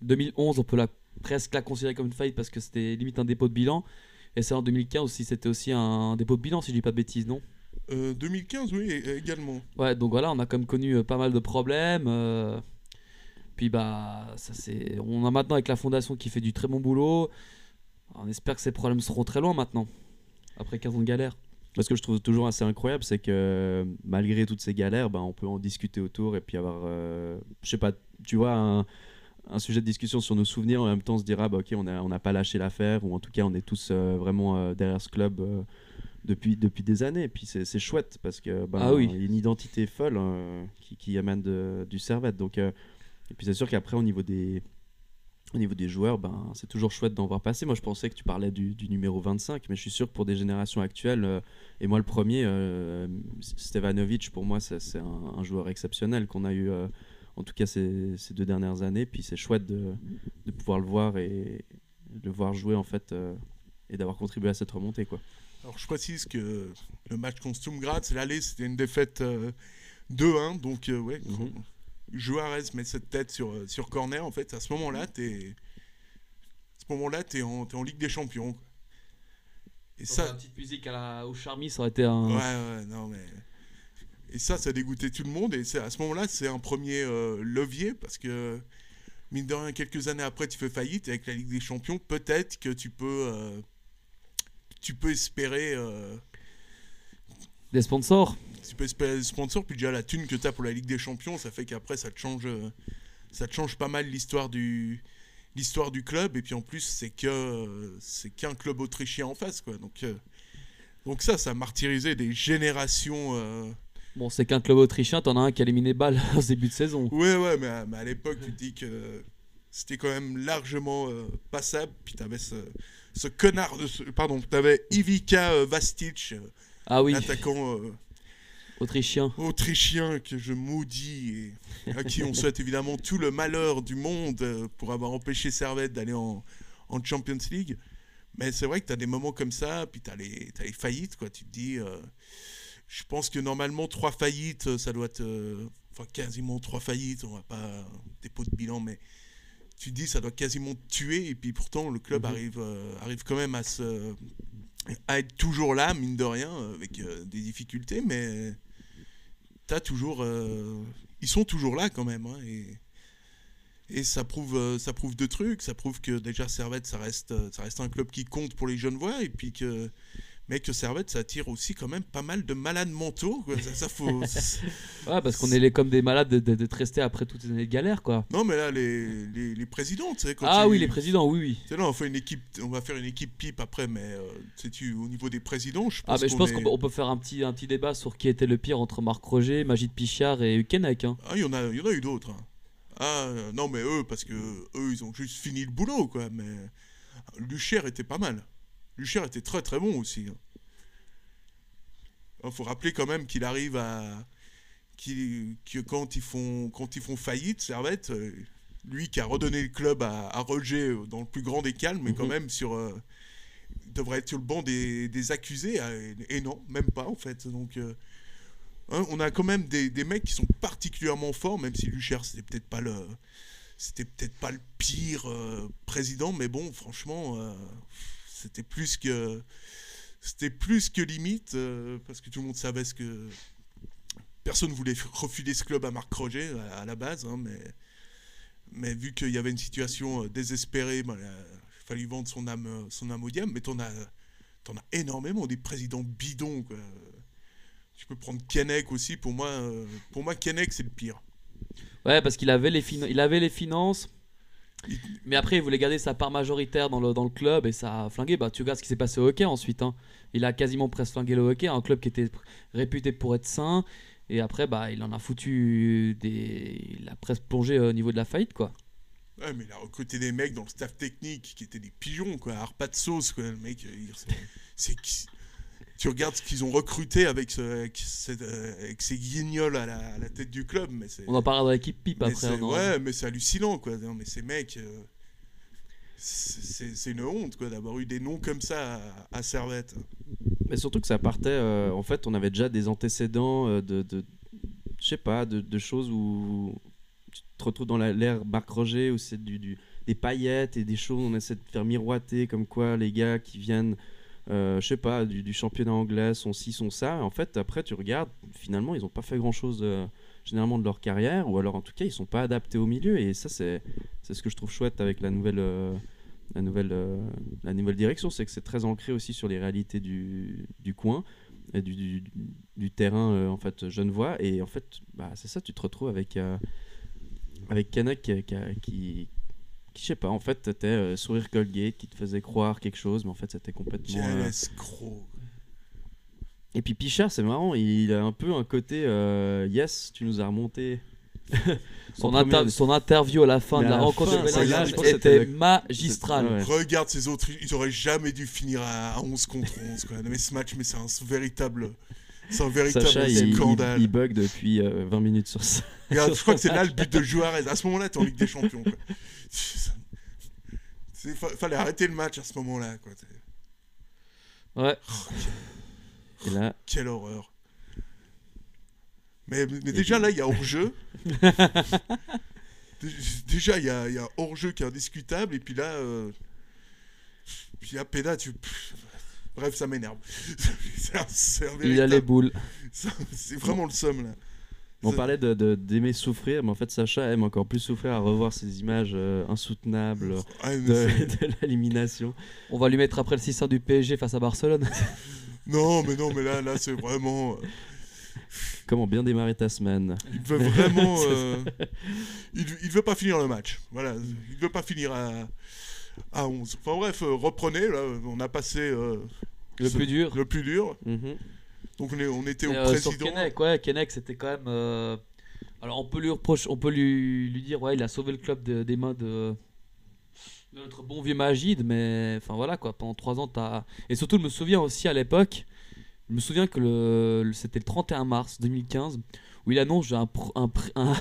2011, on peut la, presque la considérer comme une faillite parce que c'était limite un dépôt de bilan. Et celle en 2015 aussi, c'était aussi un dépôt de bilan, si je dis pas de bêtises, non? Euh, 2015, oui, é- également. Ouais, donc voilà, on a quand même connu euh, pas mal de problèmes. euh, Puis bah, ça c'est. On a maintenant avec la fondation qui fait du très bon boulot. On espère que ces problèmes seront très loin maintenant. Après 15 ans de galère. Ce que je trouve toujours assez incroyable, c'est que malgré toutes ces galères, ben, on peut en discuter autour et puis avoir, euh, je sais pas, tu vois, un, un sujet de discussion sur nos souvenirs. En même temps, on se dira, bah, ok, on n'a on n'a pas lâché l'affaire, ou en tout cas, on est tous euh, vraiment euh, derrière ce club euh, depuis, depuis des années. Et puis c'est chouette parce que ben, Ah oui. il y a une identité folle hein, qui, qui de- du Servette. Donc, et puis c'est sûr qu'après, au niveau des. Au niveau des joueurs, ben, c'est toujours chouette d'en voir passer. Moi, je pensais que tu parlais du, du numéro 25, mais je suis sûr que pour des générations actuelles, et moi le premier, Stevanovic, pour moi, c'est un, un joueur exceptionnel qu'on a eu, en tout cas ces, ces deux dernières années. Puis c'est chouette de, de pouvoir le voir et de le voir jouer, en fait, euh, et d'avoir contribué à cette remontée. Quoi. Alors, je précise que le match contre Sturm Graz, l'aller, c'était une défaite euh, 2-1. Donc, euh, ouais, Mhm. Juarez met cette tête sur, euh, sur corner. En fait, à ce moment-là, t'es. À ce moment-là, t'es en, t'es en Ligue des Champions. quoi. Et ça. une petite musique à la, au Charmy, ça aurait été un. Ouais, ouais, non, mais. Et ça, ça a dégoûté tout le monde. Et à ce moment-là, c'est un premier euh, levier parce que, mine de rien, quelques années après, tu fais faillite. Et avec la Ligue des Champions, peut-être que tu peux. euh, tu peux espérer. euh, Des sponsors. tu peux espérer des sponsors, puis déjà la thune que tu as pour la Ligue des Champions, ça fait qu'après ça te change ça te change pas mal l'histoire du l'histoire du club et puis en plus c'est que c'est qu'un club autrichien en face quoi. Donc donc ça ça a martyrisé des générations Bon, c'est qu'un club autrichien, t'en as un qui a éliminé Bâle au début de saison. Ouais ouais mais, à- mais à l'époque tu te dis que c'était quand même largement euh, passable puis t'avais ce ce connard de ce, pardon, t'avais Ivica euh, Vastic, euh, Ah oui, l'attaquant euh, autrichien. autrichien que je maudis et à qui on souhaite évidemment tout le malheur du monde pour avoir empêché Servette d'aller en, en Champions League. Mais c'est vrai que tu as des moments comme ça, puis tu as, les t'as les faillites, quoi. Tu te dis, euh, je pense que normalement, trois faillites, euh, ça doit te. enfin quasiment trois faillites, on va pas dépôt de bilan, mais tu dis ça doit quasiment te tuer et puis pourtant le club Mhm. arrive euh, arrive quand même à se à être toujours là mine de rien avec euh, des difficultés, mais t'as toujours euh, ils sont toujours là quand même hein, et et ça prouve, euh, ça prouve deux trucs. Ça prouve que déjà Servette, ça reste, euh, ça reste un club qui compte pour les jeunes voix. Et puis que, mais que Servette, ça attire aussi quand même pas mal de malades mentaux. quoi. Ça, ça faut... Ouais, parce qu'on est les, comme des malades de- de- d'être restés après toutes ces années de galère, quoi. non, mais là, les, les, les présidents, tu sais, quand Ah tu- oui, les présidents, oui, oui. Tu sais, là, on, fait une équipe, on va faire une équipe pipe après, mais euh, sais-tu, au niveau des présidents, je Ah, pense mais je qu'on pense est- qu'on peut, on peut faire un petit, un petit débat sur qui était le pire entre Marc Roger, Magid Pichard et Kenek. Hein. Ah, il y en a, y en a eu d'autres. hein. Ah, non, mais eux, parce que eux, ils ont juste fini le boulot, quoi. Mais Lucher était pas mal. Lucher était très très bon aussi. Il faut rappeler quand même qu'il arrive à. que quand ils font, quand ils font faillite, Servette, euh, lui qui a redonné le club à, à Roger euh, dans le plus grand des calmes, mais quand Mhm. même sur. euh, il devrait être sur le banc des, des accusés, et, et non, même pas en fait. Donc. euh, Hein, on a quand même des, des mecs qui sont particulièrement forts, même si Lucher c'était peut-être pas le c'était peut-être pas le pire euh, président, mais bon, franchement, c'était plus que c'était plus que limite euh, parce que tout le monde savait ce que personne voulait refiler ce club à Marc Roger à, la base, hein, mais mais vu qu'il y avait une situation euh, désespérée, ben, euh, il fallait vendre son âme son âme au diable. Mais t'en as t'en as énormément des présidents bidons. Quoi. Tu peux prendre Kennec aussi. Pour moi, pour moi, Kennec c'est le pire. Ouais, parce qu'il avait les, il avait les finances. Mais après, il voulait garder sa part majoritaire dans le, dans le club et ça a flingué. Bah, tu regardes ce qui s'est passé au hockey ensuite. hein. Il a quasiment presque flingué le hockey, un club qui était réputé pour être sain. Et après, bah, il en a foutu des. Il a presque plongé au niveau de la faillite, quoi. Ouais, mais il a recruté des mecs dans le staff technique qui étaient des pigeons, quoi. Alors, pas de sauce, quoi. Le mec, euh, c'est- Tu regardes ce qu'ils ont recruté avec, ce, avec, cette, euh, avec ces guignols à la, à la tête du club, mais. On en parlera dans l'équipe pipe après. hein, ouais, mais c'est hallucinant, quoi. Non, mais ces mecs. euh, c'est- une honte, quoi, d'avoir eu des noms comme ça à, à Servette. Mais surtout que ça partait. euh, en fait, on avait déjà des antécédents euh, de. de je sais pas, de, de choses où tu te retrouves dans l'ère Marc Roger, où c'est du, du- des paillettes et des choses, on essaie de faire miroiter, comme quoi les gars qui viennent, euh, je sais pas, du, championnat anglais sont ci, sont ça. En fait, après, tu regardes, finalement, ils ont pas fait grand chose généralement de leur carrière, ou alors en tout cas, ils sont pas adaptés au milieu, et ça, c'est ce que je trouve chouette avec la nouvelle. euh, la nouvelle, euh, la nouvelle direction, c'est que c'est très ancré aussi sur les réalités du, du coin et du, du, terrain euh, en fait genevois et en fait bah, c'est ça tu te retrouves avec euh, avec Kanak qui, qui, je sais pas en fait t'étais euh, sourire Colgate qui te faisait croire quelque chose mais en fait c'était complètement Quel euh, escroc. et puis Pichard c'est marrant il a un peu un côté euh, yes tu nous as remonté Son, premier- inter- son interview à la fin Mais de la la rencontre fin, de était c'était- magistrale. Ouais. Regarde ces autres, ils auraient jamais dû finir à, à 11 contre 11. Quoi. Mais ce match, mais c'est un véritable, c'est un véritable Sacha il, il, scandale. il bug depuis euh, 20 minutes sur ça Regarde, je crois que c'est là le but de Juarez. À ce moment-là, t'es en Ligue des Champions. Quoi. Fallait arrêter le match à ce moment-là. Quoi. Ouais. et là Quelle horreur. Mais, mais déjà là, il y a hors-jeu. Dé- déjà, il y a, il y a hors-jeu qui est indiscutable. Et puis là, euh, puis à Pena, tu. Bref, ça m'énerve. Il a les boules. C'est vraiment le somme là. On Ça- parlait de- de- d'aimer souffrir, mais en fait Sacha aime encore plus souffrir à revoir ces images euh, insoutenables mais de, de l'élimination. On va lui mettre après le 600 du PSG face à Barcelone. Non, mais non, mais là, là, c'est vraiment. euh, Comment bien démarrer ta semaine Il veut vraiment. euh, il, il veut pas finir le match. Voilà, il veut pas finir à, à 11. Enfin bref, euh, reprenez. Là, on a passé euh, Le ce- plus dur. Le plus dur. Mhm. Donc on, est- on était Et, au euh, président. Ouais, c'était quand même. euh, Alors, on peut lui reprocher, on peut lui, lui dire, ouais, il a sauvé le club de- des mains de, de notre bon vieux Magid, mais enfin voilà quoi. Pendant 3 ans, t'as. Et surtout, je me souviens aussi à l'époque, je me souviens que le, le- c'était le 31 mars 2015 où il annonce un, pro- un, pr- un,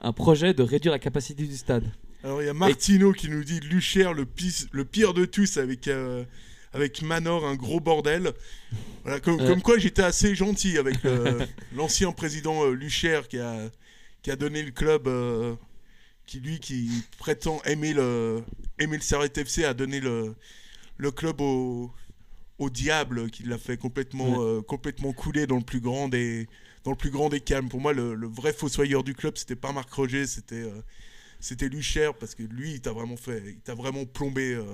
un projet de réduire la capacité du stade. Alors il y a Martino qui nous dit Lucher, le, pis- le pire de tous avec, euh, avec Manor, un gros bordel. Voilà, comme, Euh. comme quoi j'étais assez gentil avec euh, l'ancien président euh, Lucher qui a, qui a donné le club, qui lui, qui prétend aimer le, aimer le a donné le, le club au, au diable, qui l'a fait complètement, complètement couler dans le plus grand des, dans le plus grand des calmes. Pour moi, le, le vrai fossoyeur du club, c'était pas Marc Roger, c'était, c'était Lucher, parce que lui, il t'a vraiment fait, il t'a vraiment plombé. euh,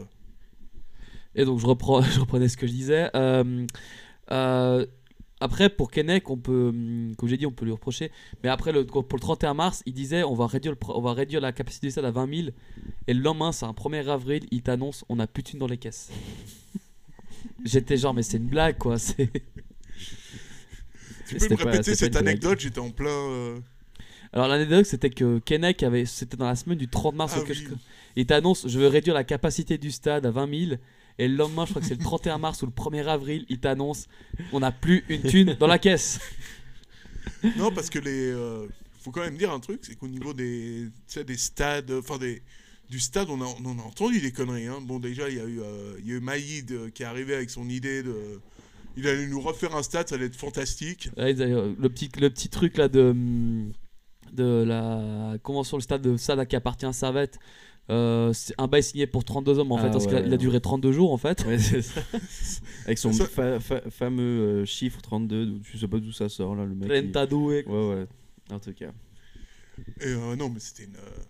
Et donc je, reprends, je reprenais ce que je disais. Euh, euh, après, pour Kennec, on peut, hum, comme j'ai dit, on peut lui reprocher. Mais après, le, pour le 31 mars, il disait on va réduire, le on va réduire la capacité du stade à 20 000. Et le lendemain, c'est un 1er avril, il t'annonce on a plus de thunes dans les caisses. J'étais genre, mais c'est une blague quoi. C'est... Tu peux me répéter cette anecdote? J'étais en plein. Alors l'anecdote, c'était que Kennec avait, c'était dans la semaine du 30 mars. Ah auquel oui. je- Il t'annonce je veux réduire la capacité du stade à 20 000. Et le lendemain, je crois que c'est le 31 mars ou le 1er avril, il t'annonce on n'a plus une thune dans la caisse. Non, parce que les. euh, faut quand même dire un truc, c'est qu'au niveau des, tu sais, des stades, enfin des, du stade, on, a, on a entendu des conneries. Hein. Bon, déjà, il y a eu, euh, il y a eu Maïd euh, qui est arrivé avec son idée de. Il allait nous refaire un stade, ça allait être fantastique. Ouais, le petit, le petit truc là de, de la convention, le stade de Sada qui appartient à Servette. euh, c'est un bail signé pour 32 hommes en Ah fait, parce qu'il a, ouais, il a duré 32 jours en fait. Ouais, ça. Avec son Ça- fa- fa- fameux euh, chiffre 32, d'où- je sais pas d'où ça sort là, le mec. il- 32 et- Ouais, ouais, en tout cas. Et euh, non, mais c'était une. euh,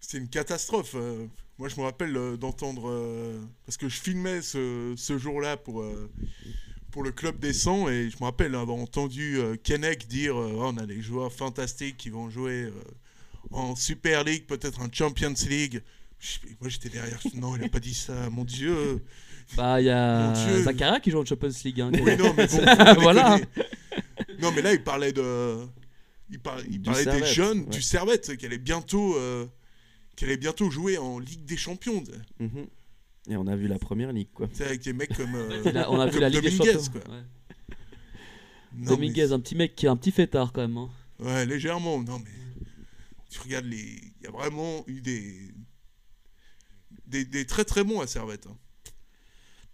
c'était une catastrophe. euh. moi, je me rappelle euh, d'entendre. euh, parce que je filmais ce, ce jour-là pour. Pour le club des 100 et je me rappelle avoir entendu euh, Kennec dire euh, Oh, on a des joueurs fantastiques qui vont jouer euh, en Super League, peut-être en Champions League. Je- moi j'étais derrière, je non il a pas dit ça, mon dieu. Bah, il y a. Zakaria qui joue en Champions League. hein. Oui, non mais bon, Voilà. Non mais là il parlait de, il, par- il Du parlait des jeunes ouais. du Servette qui allait bientôt, euh, qui allait bientôt jouer en Ligue des Champions. sais. Et on a vu la première ligue, quoi. Sais, avec des mecs comme, euh, on a vu la Ligue des Dominguez, Champions. quoi. Ouais. Non, Dominguez, un petit mec qui est un petit fêtard quand même. hein. ouais légèrement. Non mais tu regardes les, il y a vraiment eu des, des, des très très bons à Servette. hein.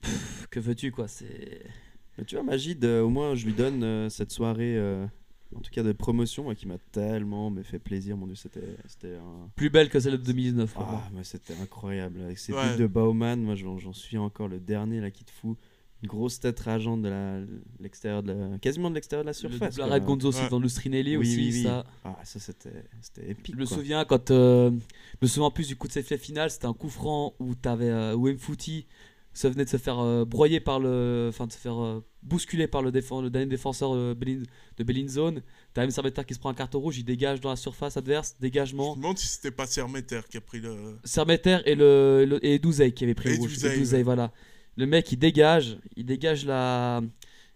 Pff, Que veux-tu quoi C'est. Mais tu vois, Magid, euh, au moins, je lui donne euh, cette soirée, euh, en tout cas de promotion, moi, qui m'a tellement mais fait plaisir. Mon dieu, c'était c'était un. Plus belle que celle de 2019 pour Ah, mais c'était incroyable. Avec ces Ouais. buts de Baumann, moi, j'en suis encore le dernier là qui te fout. Une grosse tête rageante de la- l'extérieur de la, quasiment de l'extérieur de la Le surface. arrêt de Gonzo Ouais. Sylvain Lustrinelli Oui, aussi. oui, oui. Ça. Ah, ça c'était c'était épique. Je me quoi. souviens quand. euh, je me souviens en plus du coup de cette finale, c'était un coup franc où t'avais euh, où Mfouti se venait de se faire euh, broyer par le. Enfin, de se faire euh, bousculer par le, dernier défenseur euh, Bellin- de Bellinzone. T'as même Servetter qui se prend un carton rouge, il dégage dans la surface adverse, Je dégagement. me demande si c'était pas Sermeter qui a pris le. Sermeter et, le, le- et Douzey qui avait pris Et le rouge. Douzey, Et Douzey, ouais. voilà. Le mec il dégage, il dégage la.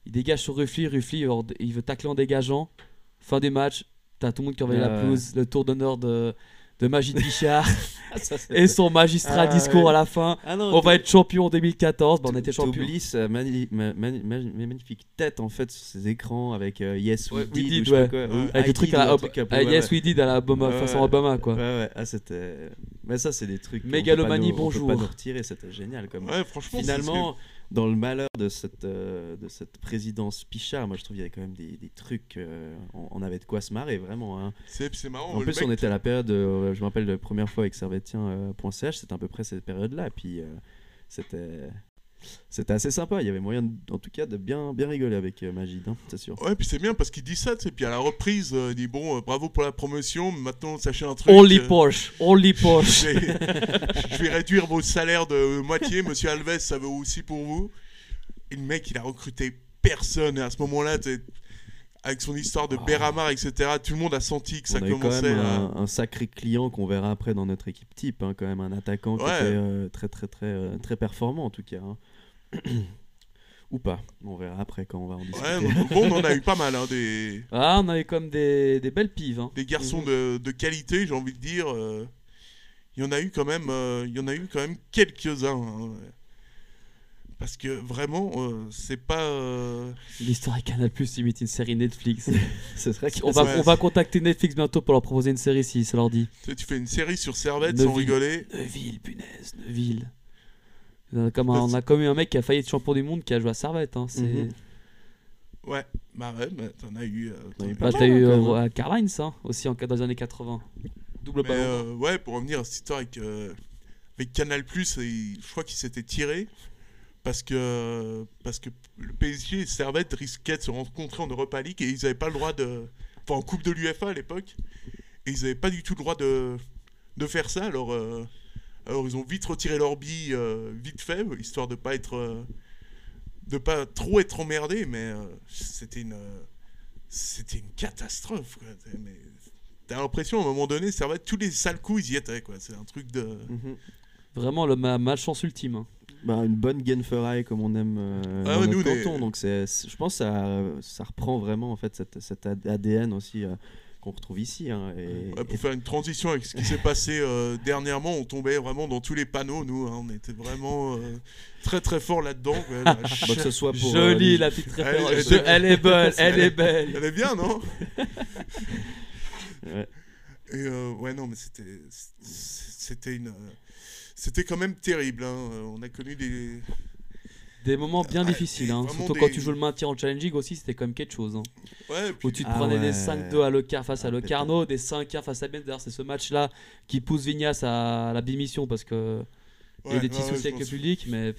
Il dégage sur Ruffly, Ruffly il veut tacler en dégageant. Fin du match, t'as tout le monde qui envoie la pelouse, le tour d'honneur de, de Magid Pichard Ah, ça, et son magistrat Ah, discours ouais. à la fin. Ah non, On va être champion en 2014, bah, on était champion. T'oublies sa mani- ma- mani- ma- ma- magnifique tête en fait sur ses écrans avec euh, Yes We Ouais, We Did, ouais. quoi, Avec le truc à la truc à ouais, Yes. We Did à la Obama, Ouais, façon. Obama quoi. Ouais, ouais, ah, c'était. Mais ça, c'est des trucs. Mégalomanie, nous- on peut bonjour. pas nous retirer, c'était génial. Comme... Ouais, franchement. Finalement, dans le malheur de cette, euh, de cette présidence Pichard, moi je trouve qu'il y avait quand même des, des trucs. euh, on, on avait de quoi se marrer, vraiment. hein. c'est c'est marrant. En le plus, mec- on était à la période, euh, je me rappelle la première fois avec servetien.ch, c'était à peu près cette période-là. Puis euh, c'était. C'était assez sympa, il y avait moyen, de- en tout cas, de bien, bien rigoler avec euh, Magid, hein, c'est sûr. Ouais, puis c'est bien parce qu'il dit ça, tu sais. Puis à la reprise, euh, il dit bon, euh, bravo pour la promotion, maintenant sachez un truc. Only euh, Porsche, only Porsche. je, vais, je vais réduire vos salaires de moitié. Monsieur Alves, ça vaut aussi pour vous. Et le mec, il a recruté personne. Et à ce moment-là, tu avec son histoire de Oh. Beramar, etc., tout le monde a senti que ça on a eu quand commençait même à. un, un sacré client qu'on verra après dans notre équipe type, hein, quand même un attaquant qui Ouais. était euh, très très très euh, très performant en tout cas. hein. Ou pas, on verra après quand on va en discuter. Ouais, bon, on en a eu pas mal, hein, des, Ah, on avait comme des, des belles pives. Hein. des garçons de, de qualité, j'ai envie de dire. euh, Il y en a eu quand même, euh, il y en a eu quand même quelques-uns. hein. Parce que vraiment, euh, c'est pas. euh, L'histoire Canal Plus imite une série Netflix. Ce serait on, va, Ouais. on va contacter Netflix bientôt pour leur proposer une série si ça leur dit. tu fais une série sur Servette sans Neuville. rigoler. Neuville, punaise, Neuville. On a, comme un, on a comme eu un mec qui a failli être champion du monde qui a joué à Servette. Hein. c'est- Mhm. Ouais. Bah ouais, mais t'en as eu. euh, t'en as eu Bah, t'as mal, eu hein, euh, hein, aussi en, dans les années 80. Double Mais, euh, ouais, pour revenir à cette histoire avec, euh, avec Canal, je crois qu'il s'était tiré parce que, parce que le PSG et Servette risquaient de se rencontrer en Europa League et ils n'avaient pas le droit de. Enfin, en Coupe de l'UFA à l'époque. Et ils n'avaient pas du tout le droit de, de faire ça. Alors, euh, alors ils ont vite retiré leur bille, euh, vite fait, histoire de pas être. euh, de pas trop être emmerdé, mais euh, c'était une. euh, c'était une catastrophe. quoi. Mais T'as l'impression à un moment donné, Servette, tous les sales coups, ils y étaient. quoi. C'est un truc de. Mhm. Vraiment le ma malchance ultime. hein. Bah, une bonne Genferaille comme on aime euh, Ah dans notre nous, canton. Donc c'est, je pense que ça, ça reprend vraiment en fait cet, cet ADN aussi euh, qu'on retrouve ici. hein, et, Ouais, pour et- faire une transition avec ce qui s'est passé euh, dernièrement, on tombait vraiment dans tous les panneaux, nous. hein. on était vraiment euh, très très fort là-dedans. La bah, que ce soit pour Jolie euh, la petite Elle- référence. elle- Elle, est bonne, elle est Elle belle. est bien, non Ouais. Et euh, ouais, non, mais c'était c'était une. euh, C'était quand même terrible. hein. On a connu des. Des moments bien Ouais, difficiles. hein. Surtout des- quand tu joues le maintien en challenging aussi, c'était quand même quelque chose. Hein. Ouais, puis Où tu te Ah prenais des ouais. 5-2 à Locar face à Ah, Locarno, des 5-1 face à Benz. D'ailleurs, c'est ce match-là qui pousse Vignas à la bimission parce que il y a eu des petits ouais, ouais, soucis avec le public. Mais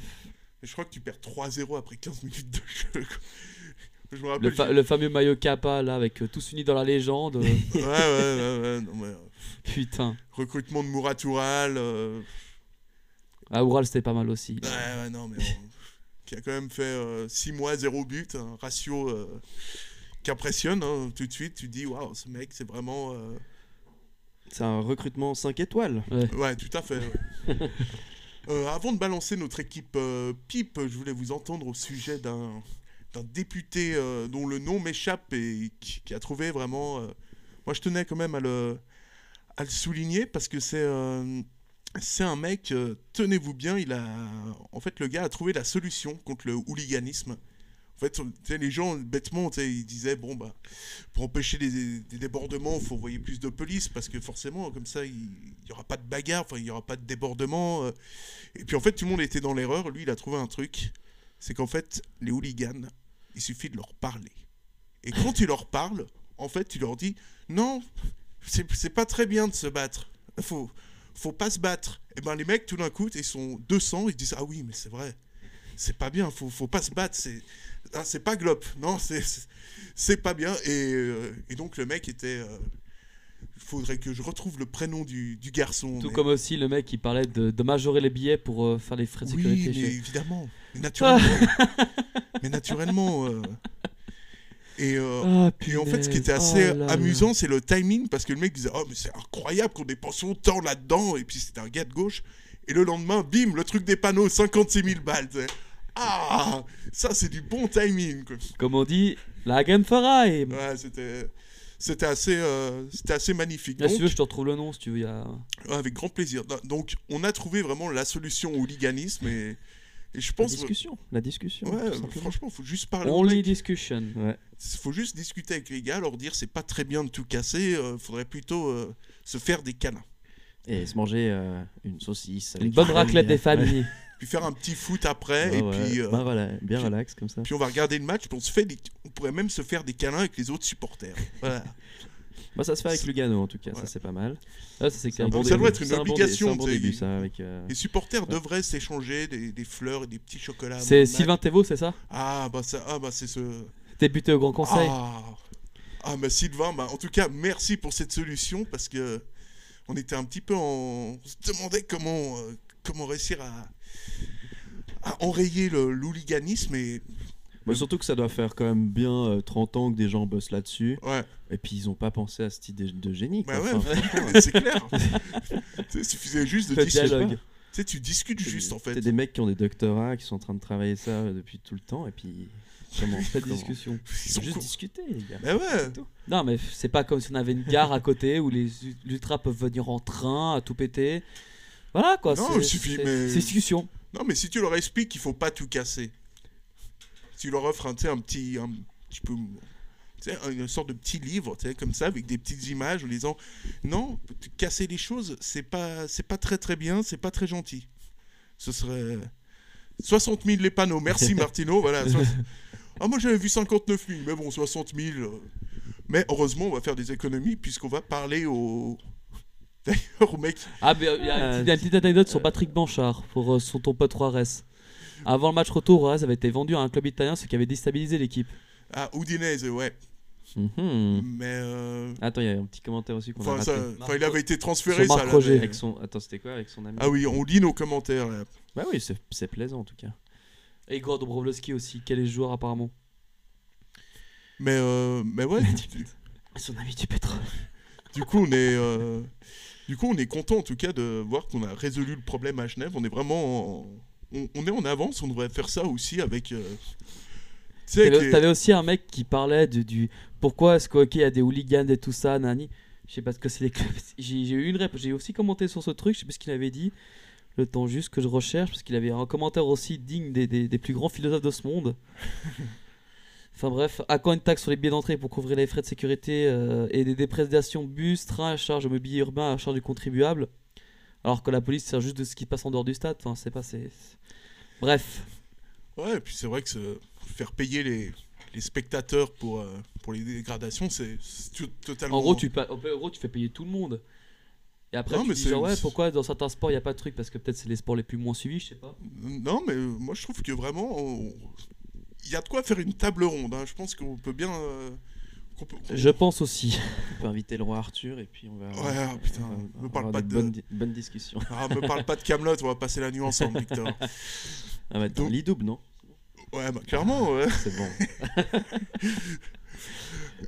Mais je crois que tu perds 3-0 après 15 minutes de jeu. Je me le, rappelle. fa- le fameux maillot Kappa là, avec euh, tous unis dans la légende. euh, Ouais, ouais, ouais, ouais. non, mais, euh, putain. recrutement de Mouratouraal. euh, À Oural, c'était pas mal aussi. Ouais, ouais, non, mais. Euh, qui a quand même fait 6 mois, 0 but. Un ratio euh, qui impressionne. hein. Tout de suite, tu te dis, waouh, ce mec, c'est vraiment. euh, C'est un recrutement 5 étoiles. Ouais, tout à fait. ouais. Euh, avant de balancer notre équipe euh, pipe, je voulais vous entendre au sujet d'un d'un député euh, dont le nom m'échappe et qui, qui a trouvé vraiment. euh, Moi, je tenais quand même à le, à le souligner parce que c'est euh, c'est un mec. euh, Tenez-vous bien, il a en fait le gars a trouvé la solution contre le hooliganisme. En fait, les gens, bêtement, ils disaient, bon, bah, pour empêcher des, débordements, il faut envoyer plus de police, parce que forcément, comme ça, il n'y aura pas de bagarre, il n'y aura pas de débordement. euh. Et puis, en fait, tout le monde était dans l'erreur. Lui, il a trouvé un truc. C'est qu'en fait, les hooligans, il suffit de leur parler. Et quand tu leur parles, en fait, tu leur dis, non, c'est pas très bien de se battre. Faut, faut pas se battre. Et ben, les mecs, tout d'un coup, ils sont 200, ils disent, ah oui, mais c'est vrai. C'est pas bien, faut, faut pas se battre, c'est ah, c'est pas glop, non, c'est pas bien. Et, euh, et donc le mec était. Il faudrait que je retrouve le prénom du, du garçon. Tout mais- comme aussi le mec qui parlait de, de majorer les billets pour euh, faire les frais de Oui, sécurité. mais chez- évidemment. Mais naturellement. mais naturellement. Et, euh, Ah, et en fait, ce qui était assez Oh là là. amusant, c'est le timing, parce que le mec disait Oh, mais c'est incroyable qu'on dépense autant là-dedans. Et puis c'était un gars de gauche. Et le lendemain, bim, le truc des panneaux, 56 000 balles. tu. Ah, ça, c'est du bon timing. quoi. Comme on dit, la Genferai. Ouais, c'était. C'était assez, euh, c'était assez magnifique. Là, si Donc- tu veux, je te retrouve le nom si tu veux. Y a... Avec grand plaisir. Donc, on a trouvé vraiment la solution au hooliganisme et, et je La discussion. La discussion. Ouais, simplement. franchement, faut juste parler. Only discussion. Ouais. faut juste discuter avec les gars, leur dire c'est pas très bien de tout casser. euh, faudrait plutôt euh, se faire des câlins, Et se manger euh, une saucisse. Une bonne raclette des ouais. familles. puis faire un petit foot après Ouais, et ouais. puis. euh, Ben voilà, bien puis- relax comme ça. puis on va regarder le match, puis on se fait des... on pourrait même se faire des câlins avec les autres supporters. Voilà. Bah, ça se fait avec Lugano en tout cas, Ouais. ça c'est pas mal. Ah, ça, c'est C'est un bon ça début. doit être une obligation, un bon début ça avec. euh, Les supporters Ouais. devraient s'échanger des, des fleurs et des petits chocolats. C'est. Sylvain Thévaux, c'est ça? Ah bah ça, ah bah c'est ce. Député au Grand Conseil. Ah, ah bah Sylvain, bah, en tout cas, merci pour cette solution parce que on était un petit peu en. On se demandait comment, euh, comment réussir à, à enrayer le l'hooliganisme et. Bah, surtout que ça doit faire quand même bien euh, 30 ans que des gens bossent là-dessus. Ouais, Et puis ils ont pas pensé à cette idée de génie. bah quoi. ouais, Enfin, c'est clair. Il suffisait juste de dialogue. Tu sais, tu discutes juste en fait. C'est des mecs qui ont des doctorats, qui sont en train de travailler ça euh, depuis tout le temps. Et puis. Comment Pas de discussion. Ils sont Juste cons. discuter, les gars. Bah ouais. Non, mais c'est pas comme si on avait une gare à côté où les ultras peuvent venir en train à tout péter. Voilà quoi. Non, c'est- il suffit, c'est- mais- C'est discussion. Non, mais si tu leur expliques qu'il faut pas tout casser, tu leur offres un, petit, un petit peu, tu sais, une sorte de petit livre, tu sais, comme ça, avec des petites images, en disant, non, casser les choses, c'est pas, c'est pas très très bien, c'est pas très gentil. Ce serait 60 000 les panneaux. Merci Martino, voilà. so- Ah, moi j'avais vu 59 000, mais bon, 60 000. euh. Mais heureusement, on va faire des économies puisqu'on va parler au. D'ailleurs, au mec. Ah, mais euh, il y, a une petite- anecdote sur Patrick Banchard pour euh, son ton pote Juarez. Avant le match retour, Juarez avait été vendu à un club italien, ce qui avait déstabilisé l'équipe. Ah, Udinese, ouais. Mhm. Mais. euh, Attends, il y a un petit commentaire aussi qu'on a Enfin, raté. ça- enfin, il avait été transféré, Sur ça. Marc l'avait- Roger. Avec son... Attends, c'était quoi avec son ami? Ah oui, on lit nos commentaires là. Bah oui, c'est c'est plaisant en tout cas. Et Igor Dobrovski aussi, quel est le joueur apparemment? Mais, euh, mais ouais, Son ami du pétrole. du coup, on est. euh, Du coup, on est content en tout cas de voir qu'on a résolu le problème à Genève. On est vraiment. en- On, on est en avance, on devrait faire ça aussi avec. euh, T'avais les- aussi un mec qui parlait du, du pourquoi est-ce hockey il y a des hooligans et tout ça, nani. Je sais pas ce que c'est les clubs. J'ai eu une réponse, j'ai aussi commenté sur ce truc, je sais pas ce qu'il avait dit. Le temps juste que je recherche, parce qu'il avait un commentaire aussi digne des, des- des plus grands philosophes de ce monde. enfin bref, à quand une taxe sur les billets d'entrée pour couvrir les frais de sécurité euh, et des déprédations bus, trains à charge de mobilier urbain à charge du contribuable Alors que la police sert juste de ce qui passe en dehors du stade. Enfin, c'est pas. c'est- Bref. Ouais, et puis c'est vrai que ce- faire payer les, les spectateurs pour, euh, pour les dégradations, c'est totalement. En gros, tu, pa- en gros, tu fais payer tout le monde. Et après, Non, tu mais dis genre, ouais, pourquoi dans certains sports il n'y a pas de truc? Parce que peut-être c'est les sports les plus moins suivis, je sais pas. Non, mais euh, moi je trouve que vraiment. on- Il y a de quoi faire une table ronde. hein. Je pense qu'on peut bien. euh, Je pense aussi. On peut inviter le roi Arthur et puis on va. Ouais, ah, putain, on va me parle pas de- bonnes, di- bonnes discussions. Ah, me parle pas de Camelot, on va passer la nuit ensemble, Victor. Ah bah, Donc- double, non? Ouais, bah clairement, ouais. C'est bon.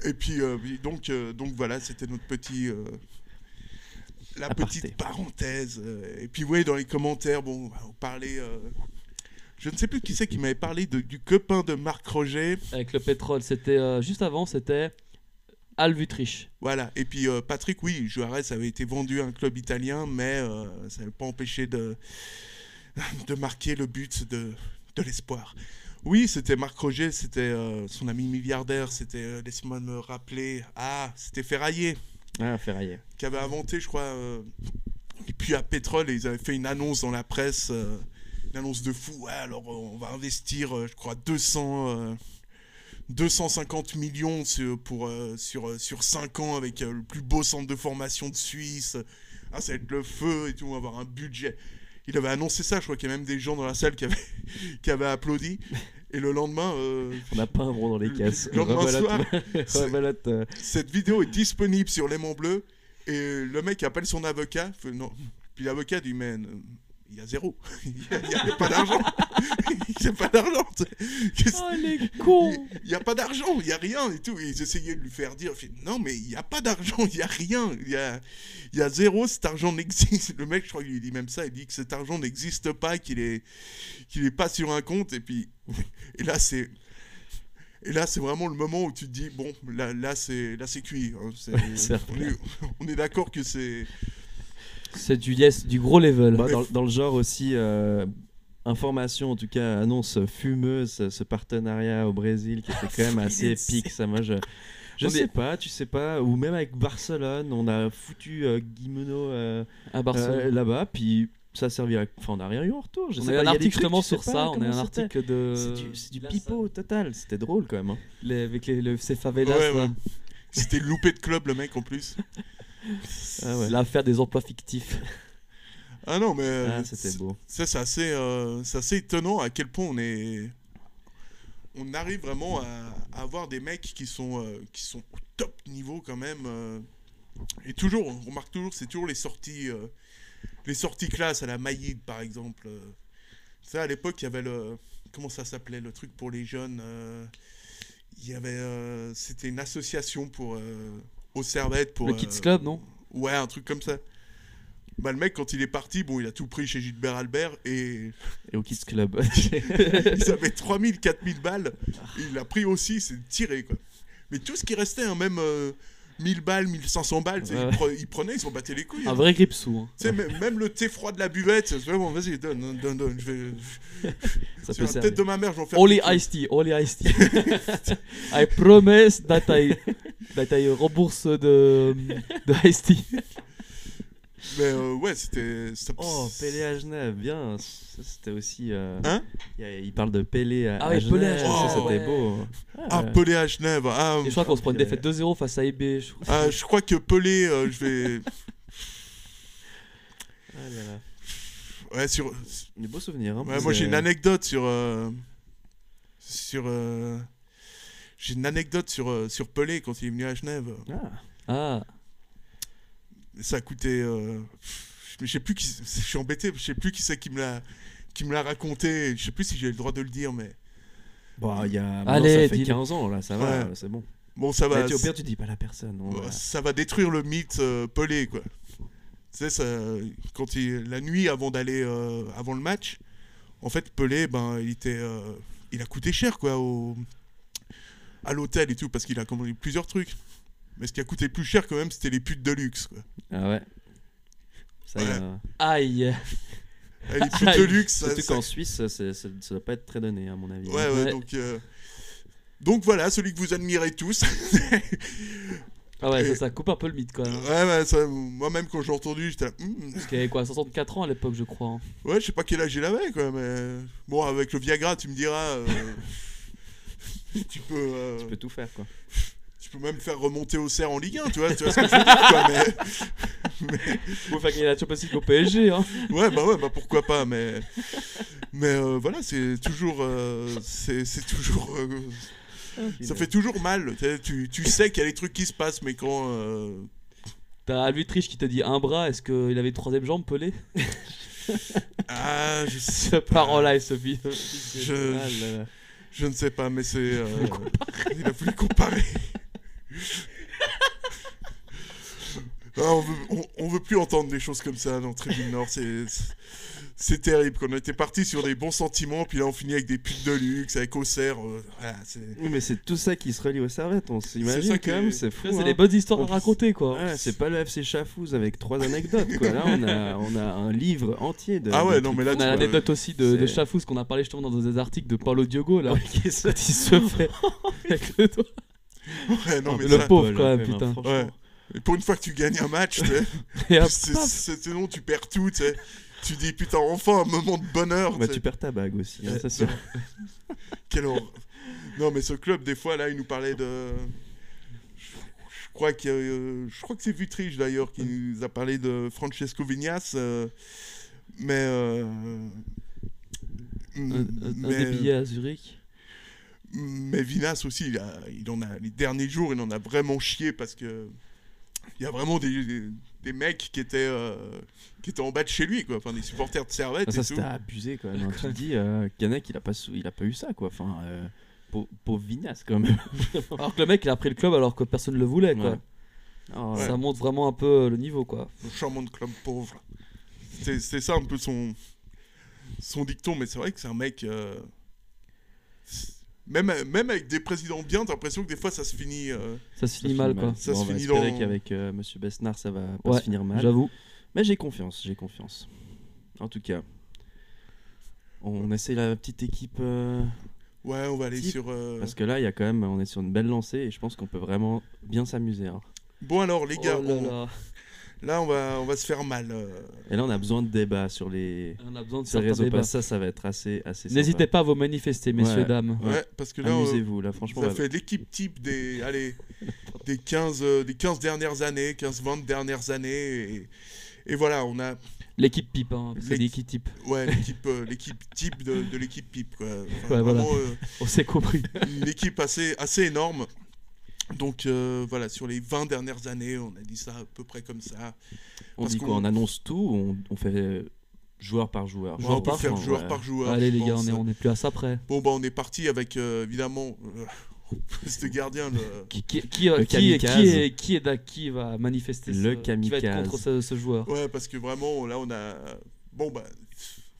Et puis, euh, donc, euh, donc voilà, c'était notre petit. euh, la Aparté. petite parenthèse. euh, et puis, ouais, dans les commentaires, bon, on parlait. Je ne sais plus qui c'est qui m'avait parlé de- du copain de Marc Roger. Avec le pétrole, c'était euh, juste avant, c'était Al Vutriche. Voilà. Et puis, euh, Patrick, oui, Juarez avait été vendu à un club italien, mais euh, ça n'avait pas empêché de, de marquer le but de, de l'espoir. Oui, c'était Marc Roger, c'était euh, son ami milliardaire, c'était, euh, laisse-moi me rappeler, ah, c'était Ferraillé. Ah, ferraillé. qui avait inventé, je crois, euh, et puis à Pétrole, et ils avaient fait une annonce dans la presse, euh, une annonce de fou. Ouais, alors euh, on va investir, euh, je crois, 200, euh, 250 millions sur, pour, euh, sur, euh, sur 5 ans avec euh, le plus beau centre de formation de Suisse. Ah, ça va être le feu et tout, on va avoir un budget. Il avait annoncé ça, je crois qu'il y a même des gens dans la salle qui avaient, qui avaient applaudi. Et le lendemain, euh, On n'a pas un rond dans les caisses. le lendemain soir, euh, cette vidéo est disponible sur l'aimant bleu et le mec appelle son avocat. fait non. Puis l'avocat dit mais euh, il y a zéro, il n'y a, il y a pas d'argent, il n'y a pas d'argent. Oh les cons Il n'y a pas d'argent, il n'y a rien et tout. Et ils essayaient de lui faire dire non mais il n'y a pas d'argent, il n'y a rien, il y a, il y a zéro, cet argent n'existe. Le mec je crois qu'il lui dit même ça, il dit que cet argent n'existe pas, qu'il est, qu'il est pas sur un compte et puis et là c'est et là, c'est vraiment le moment où tu te dis, bon, là, là c'est là c'est cuit. hein. Est, on est d'accord que c'est... C'est du, yes, du gros level. Bah, dans, dans le genre aussi, euh, information, en tout cas, annonce fumeuse, ce partenariat au Brésil qui était quand même assez épique. Ça, moi, je. Je On sais est- pas, tu sais pas, ou même avec Barcelone, on a foutu euh, Guimeno euh, à Barcelone. euh, là-bas, puis ça a servi à. Enfin, on n'a rien eu en retour. Je on sais a pas, un article justement sur ça, on a un article de. C'est du, pipeau total, c'était drôle quand même. hein. les- avec les, le, ces favelas, Ouais, ouais. C'était loupé de club, le mec, en plus. Ah ouais. l'affaire des emplois fictifs. Ah non, mais... Ah, c'était beau. Ça, c'est assez, euh, c'est assez étonnant à quel point on est... On arrive vraiment à, à avoir des mecs qui sont, euh, qui sont au top niveau quand même. euh. Et toujours, on remarque toujours, c'est toujours les sorties, euh, les sorties classe à la Maïd, par exemple. Ça, à l'époque, il y avait le... Comment ça s'appelait, le truc pour les jeunes euh, Il y avait... euh, C'était une association pour... euh, aux servettes pour... Le euh, Kids Club, non Ouais, un truc comme ça. Bah, le mec, quand il est parti, bon, il a tout pris chez Gilbert Albert et Et au Kids Club. ils avaient 3000, 4000 balles. Il a pris aussi, c'est tiré, quoi. Mais tout ce qui restait, hein, même euh, 1000 balles, 1500 balles, Ouais. ils, pre- ils prenaient, ils s'en battaient les couilles. Un hein. vrai gripsou. Hein. Même, le thé froid de la buvette, c'est vraiment, vas-y, donne, donne, donne, donne, je vais. Ça peut la tête de ma mère, j'en fais Only iced tea, only iced tea. I promise that I, that I rembourse de, de iced tea. Mais euh, ouais, c'était. Oh, Pelé à Genève, bien. Ça, C'était aussi. euh, Hein? il parle de Pelé à, Ah à oui, Pelé à Genève. C'était ouais. beau. Ah, Ouais. Pelé à Genève. Ah, Et je crois qu'on se prend une défaite 2-0 face à IB. je crois. ah, je crois que Pelé, euh, je vais. Ah là là. Ouais, sur. Des beaux souvenirs. Hein, Ouais, moi j'ai une anecdote sur. euh, Sur. euh, J'ai une anecdote sur, euh, sur Pelé quand il est venu à Genève. Ah. Ah, Ça a coûté. euh, Je sais plus qui. Je suis embêté, je sais plus qui c'est qui me l'a. Qui me l'a raconté, je sais plus si j'ai le droit de le dire, mais Bon, il y a. Allez, ça fait dis-le. 15 ans, là, ça va, Ouais. c'est bon. bon, ça va. Tu- au pire, tu dis pas la personne. ça va détruire le mythe euh, Pelé quoi. Tu sais ça, quand il, la nuit avant d'aller euh, avant le match, en fait Pelé ben il était euh, il a coûté cher quoi au à l'hôtel et tout parce qu'il a commandé plusieurs trucs. Mais ce qui a coûté plus cher quand même c'était les putes de luxe quoi. Ah ouais. Ça, Ouais. a- aïe. Et les putes de luxe ça- Surtout ça- qu'en Suisse, ça, ça, doit pas être très donné, à mon avis. ouais, ouais, Ouais. donc euh, donc voilà celui que vous admirez tous. Ah ouais, Et- ça, ça coupe un peu le mythe quand même. ouais, ouais, ça, moi-même quand j'ai entendu j'étais là, Hmm, Parce qu'il avait quoi, 64 ans à l'époque, je crois. hein. Ouais, je sais pas quel âge il avait, quoi, mais... Bon, avec le Viagra, tu me diras... euh, tu peux... euh, Tu peux tout faire, quoi. Tu peux même faire remonter au cerf en Ligue 1, tu vois, tu vois ce que je veux dire, quoi, mais... Faut faire gagner la Champions League au PSG. Hein. Ouais, bah ouais, bah pourquoi pas, mais... Mais euh, voilà, c'est toujours... euh, c'est toujours... euh, ça fait toujours mal, tu sais, tu, sais qu'il y a des trucs qui se passent, mais quand... T'as Alvitrich qui te dit un bras, est-ce qu'il avait une troisième jambe pelée Ah, je sais Ce parole-là vidéo. Je, Ah je ne sais pas, mais c'est... euh, il a voulu comparer. Ah, on, veut, on, on veut plus entendre des choses comme ça dans Tribune Nord, c'est... terrible, qu'on était parti sur des bons sentiments, puis là on finit avec des putes de luxe, avec Auxerre, euh, voilà. Oui, mais c'est tout ça qui se relie aux servettes, on C'est s'imagine ça quand même, c'est fou. C'est hein. les bonnes histoires à On- raconter quoi. C'est pas le FC Chafouz avec trois anecdotes, quoi. Là, on a, on a un livre entier de. Ah ouais, de non, mais là, On a l'anecdote aussi de, de c'est- Chafouz qu'on a parlé justement dans des articles de Paulo Diogo là. qui se fait avec le doigt. Ouais, non, mais le ça- pauvre quand même, ouais, putain. Ouais. Et pour une fois que tu gagnes un match, sinon tu perds tout, tu sais. Tu dis putain, enfin un moment de bonheur. Bah, tu perds ta bague aussi, hein, sûr. Quelle horreur. Non, mais ce club, des fois, là, il nous parlait de. Je crois, a, euh, je crois que c'est Vutriche d'ailleurs qui nous a parlé de Francesco Vignas. euh, mais. euh, Un, un- un mais, des billets à Zurich. Mais Vinas aussi, il, a, il en a, les derniers jours, il en a vraiment chié parce que. Il y a vraiment des, des, des mecs qui étaient, euh, qui étaient en bas de chez lui, quoi. Enfin, des supporters de Servette ça, c'était abusé, quand même. hein. Tu dis, euh, Canek, il a, pas il a pas eu ça, quoi. Enfin, euh, pau- pauvre Vignas, quand même. Alors que le mec il a pris le club alors que personne ne le voulait quoi. Ouais. Ouais. Ça montre vraiment un peu le niveau quoi. Le charmant de club pauvre. C'est c'est ça un peu son, son dicton, mais c'est vrai que c'est un mec. euh, même, même avec des présidents bien, t'as l'impression que des fois ça se finit. euh, Ça se finit mal quoi. Ça Bon, se on va finit espérer dans- qu'avec euh, Monsieur Besnard, ça va pas Ouais, se finir mal. J'avoue. Mais j'ai confiance, j'ai confiance. En tout cas, on essaie la petite équipe euh, Ouais, on va aller Type, sur. euh, parce que là, il y a quand même, on est sur une belle lancée et je pense qu'on peut vraiment bien s'amuser. hein. Bon alors les gars, Oh là on- là. Là on va, on va se faire mal. euh. Et là, on a besoin de débats sur les, On a besoin de ces réseaux. débats. Ça, ça va être assez, assez. N'hésitez pas à vous manifester messieurs Ouais. dames. Ouais, Ouais. parce que là, on- Amusez-vous, là, franchement. ça fait l'équipe type des, allez, des 15, euh, des 15 dernières années, 15-20 dernières années. Et, et voilà, on a L'équipe pipe hein. C'est L'équipe- l'équipe type. ouais, l'équipe euh, l'équipe type de, de l'équipe pipe. Quoi. Enfin, Ouais, voilà. vraiment, euh, On s'est compris. une équipe assez, assez énorme. Donc euh, voilà, sur les 20 dernières années, on a dit ça à peu près comme ça. On parce dit quoi qu'on- On annonce tout ou on, on fait joueur par joueur on peut par faire joueur, joueur ouais. par joueur. Allez les gars, on est, on est plus à ça près. Bon, bah on est parti avec euh, évidemment euh, ce gardien. Le... Qui, qui, qui, Le est, qui, est, qui va manifester Le ce, Qui va être kamikaze. contre ce, ce joueur Ouais, parce que vraiment, là, on a. Bon, bah.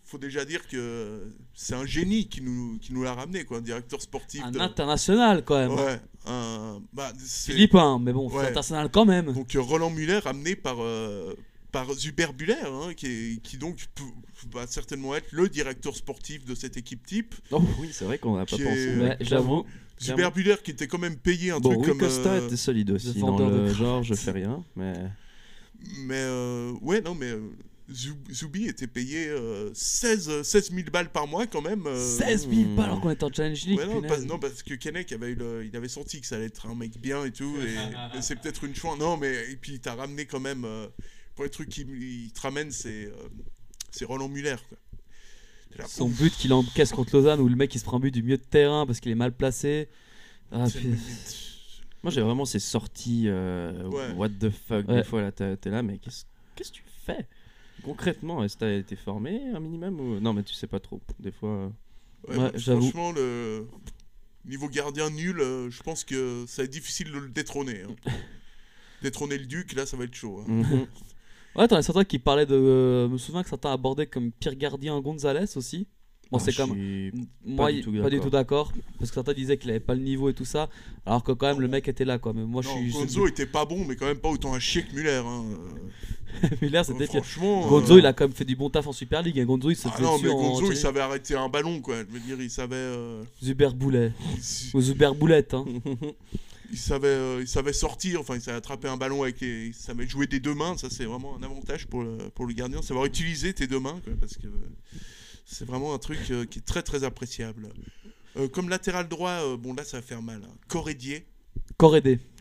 Faut déjà dire que c'est un génie qui nous, qui nous l'a ramené, quoi, un directeur sportif. Un de- international quand même. Ouais, un. Bah, Philippin, mais bon, Ouais. international quand même. Donc euh, Roland Muller amené par, euh, par Zuber Buller, hein, qui, est- qui donc va certainement être le directeur sportif de cette équipe type. Oh oui, c'est vrai qu'on n'a pas pensé. est- Ouais, j'avoue. Zuber. Buller qui était quand même payé un Bon, truc comme... Costa euh, était solide aussi dans de le cravates. genre, je fais rien, mais Mais euh, ouais, non, mais Zoubi était payé euh, 16, 16 000 balles par mois quand même. euh, 16 000 balles alors qu'on était en Challenge League. Ouais, non, punaise. pas- non, parce que Kennec avait, eu le- il avait senti que ça allait être un mec bien et tout, et, et c'est peut-être une chance. Non, mais et puis il t'a ramené quand même. euh, pour les trucs qu'il il te ramène, c'est euh, c'est Roland Muller. Quoi. T'es là, Son ouf, but qu'il encaisse contre Lausanne où le mec il se prend un but du milieu de terrain parce qu'il est mal placé. Ah, puis- Moi, j'ai vraiment ces sorties. euh, Ouais. What the fuck, Ouais. des fois, là, t'es t'es là, mais qu'est-ce qu'est-ce que tu fais? Concrètement, est-ce que t'as été formé un minimum ou... Non, mais tu sais pas trop. Des fois. euh, Ouais, Ouais, bah, j'avoue. Franchement, le niveau gardien nul, euh, je pense que ça va être difficile de le détrôner. hein. détrôner le Duc, là, ça va être chaud. hein. mhm. Ouais, t'en as certains qui parlaient de. euh, je me souviens que certains abordaient comme pire gardien Gonzalez aussi. Bon, c'est je comme. suis- Moi, du il- tout pas du tout d'accord. Parce que certains disaient qu'il avait pas le niveau et tout ça. Alors que quand même, le mec était là quoi. Mais moi, Non, je suis. Gonzo était pas bon, mais quand même pas autant à chier que Muller. hein. Muller, Euh, c'était pire. franchement. Gonzo, euh, il a quand même fait du bon taf en Super League. hein. Gonzo, il se Ah fait non, mais en Gonzo, il savait arrêter un ballon, quoi. Je veux dire, il savait. euh, Zuber Boulet. il- Ou Zuber Boulette. Hein. il savait, euh, il savait sortir, enfin il savait attraper un ballon avec les, il savait jouer des deux mains, ça c'est vraiment un avantage pour le, pour le gardien, savoir utiliser tes deux mains, quoi, parce que euh, c'est vraiment un truc euh, qui est très très appréciable. Euh, comme latéral droit, euh, bon là ça va faire mal. Hein. Corrédier,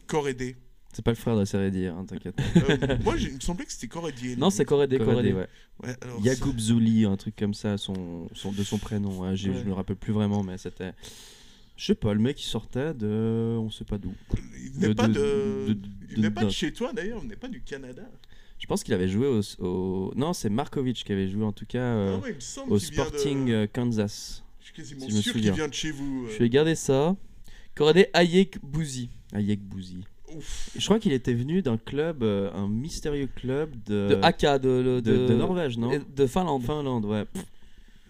Corédé. C'est pas le frère de Seredi, hein, t'inquiète. Euh, moi il me semblait que c'était Corrédier. Non, c'est Corédé. Corédé. ouais. Ouais, alors, Yacoub Zouli, un truc comme ça, son, son- de son prénom. hein, Ouais. Je me rappelle plus vraiment, mais c'était. Je sais pas, le mec il sortait de. On sait pas d'où. il venait de- pas de- de, de- il venait pas de de- chez toi d'ailleurs, il venait pas du Canada. Je pense qu'il avait joué au. au- Non, c'est Markovic qui avait joué en tout cas euh, Ah ouais, il au Sporting de... euh, Kansas. Je suis quasiment si je me sûr qu'il souviens. vient de chez vous. euh. Je vais garder ça. Corédé Ayek Bouzi. Ayek Bouzi. Ouf. Je crois qu'il était venu d'un club, euh, un mystérieux club de, De Aka, de, de, de, de Norvège, non De Finlande. Finlande, ouais. Pff,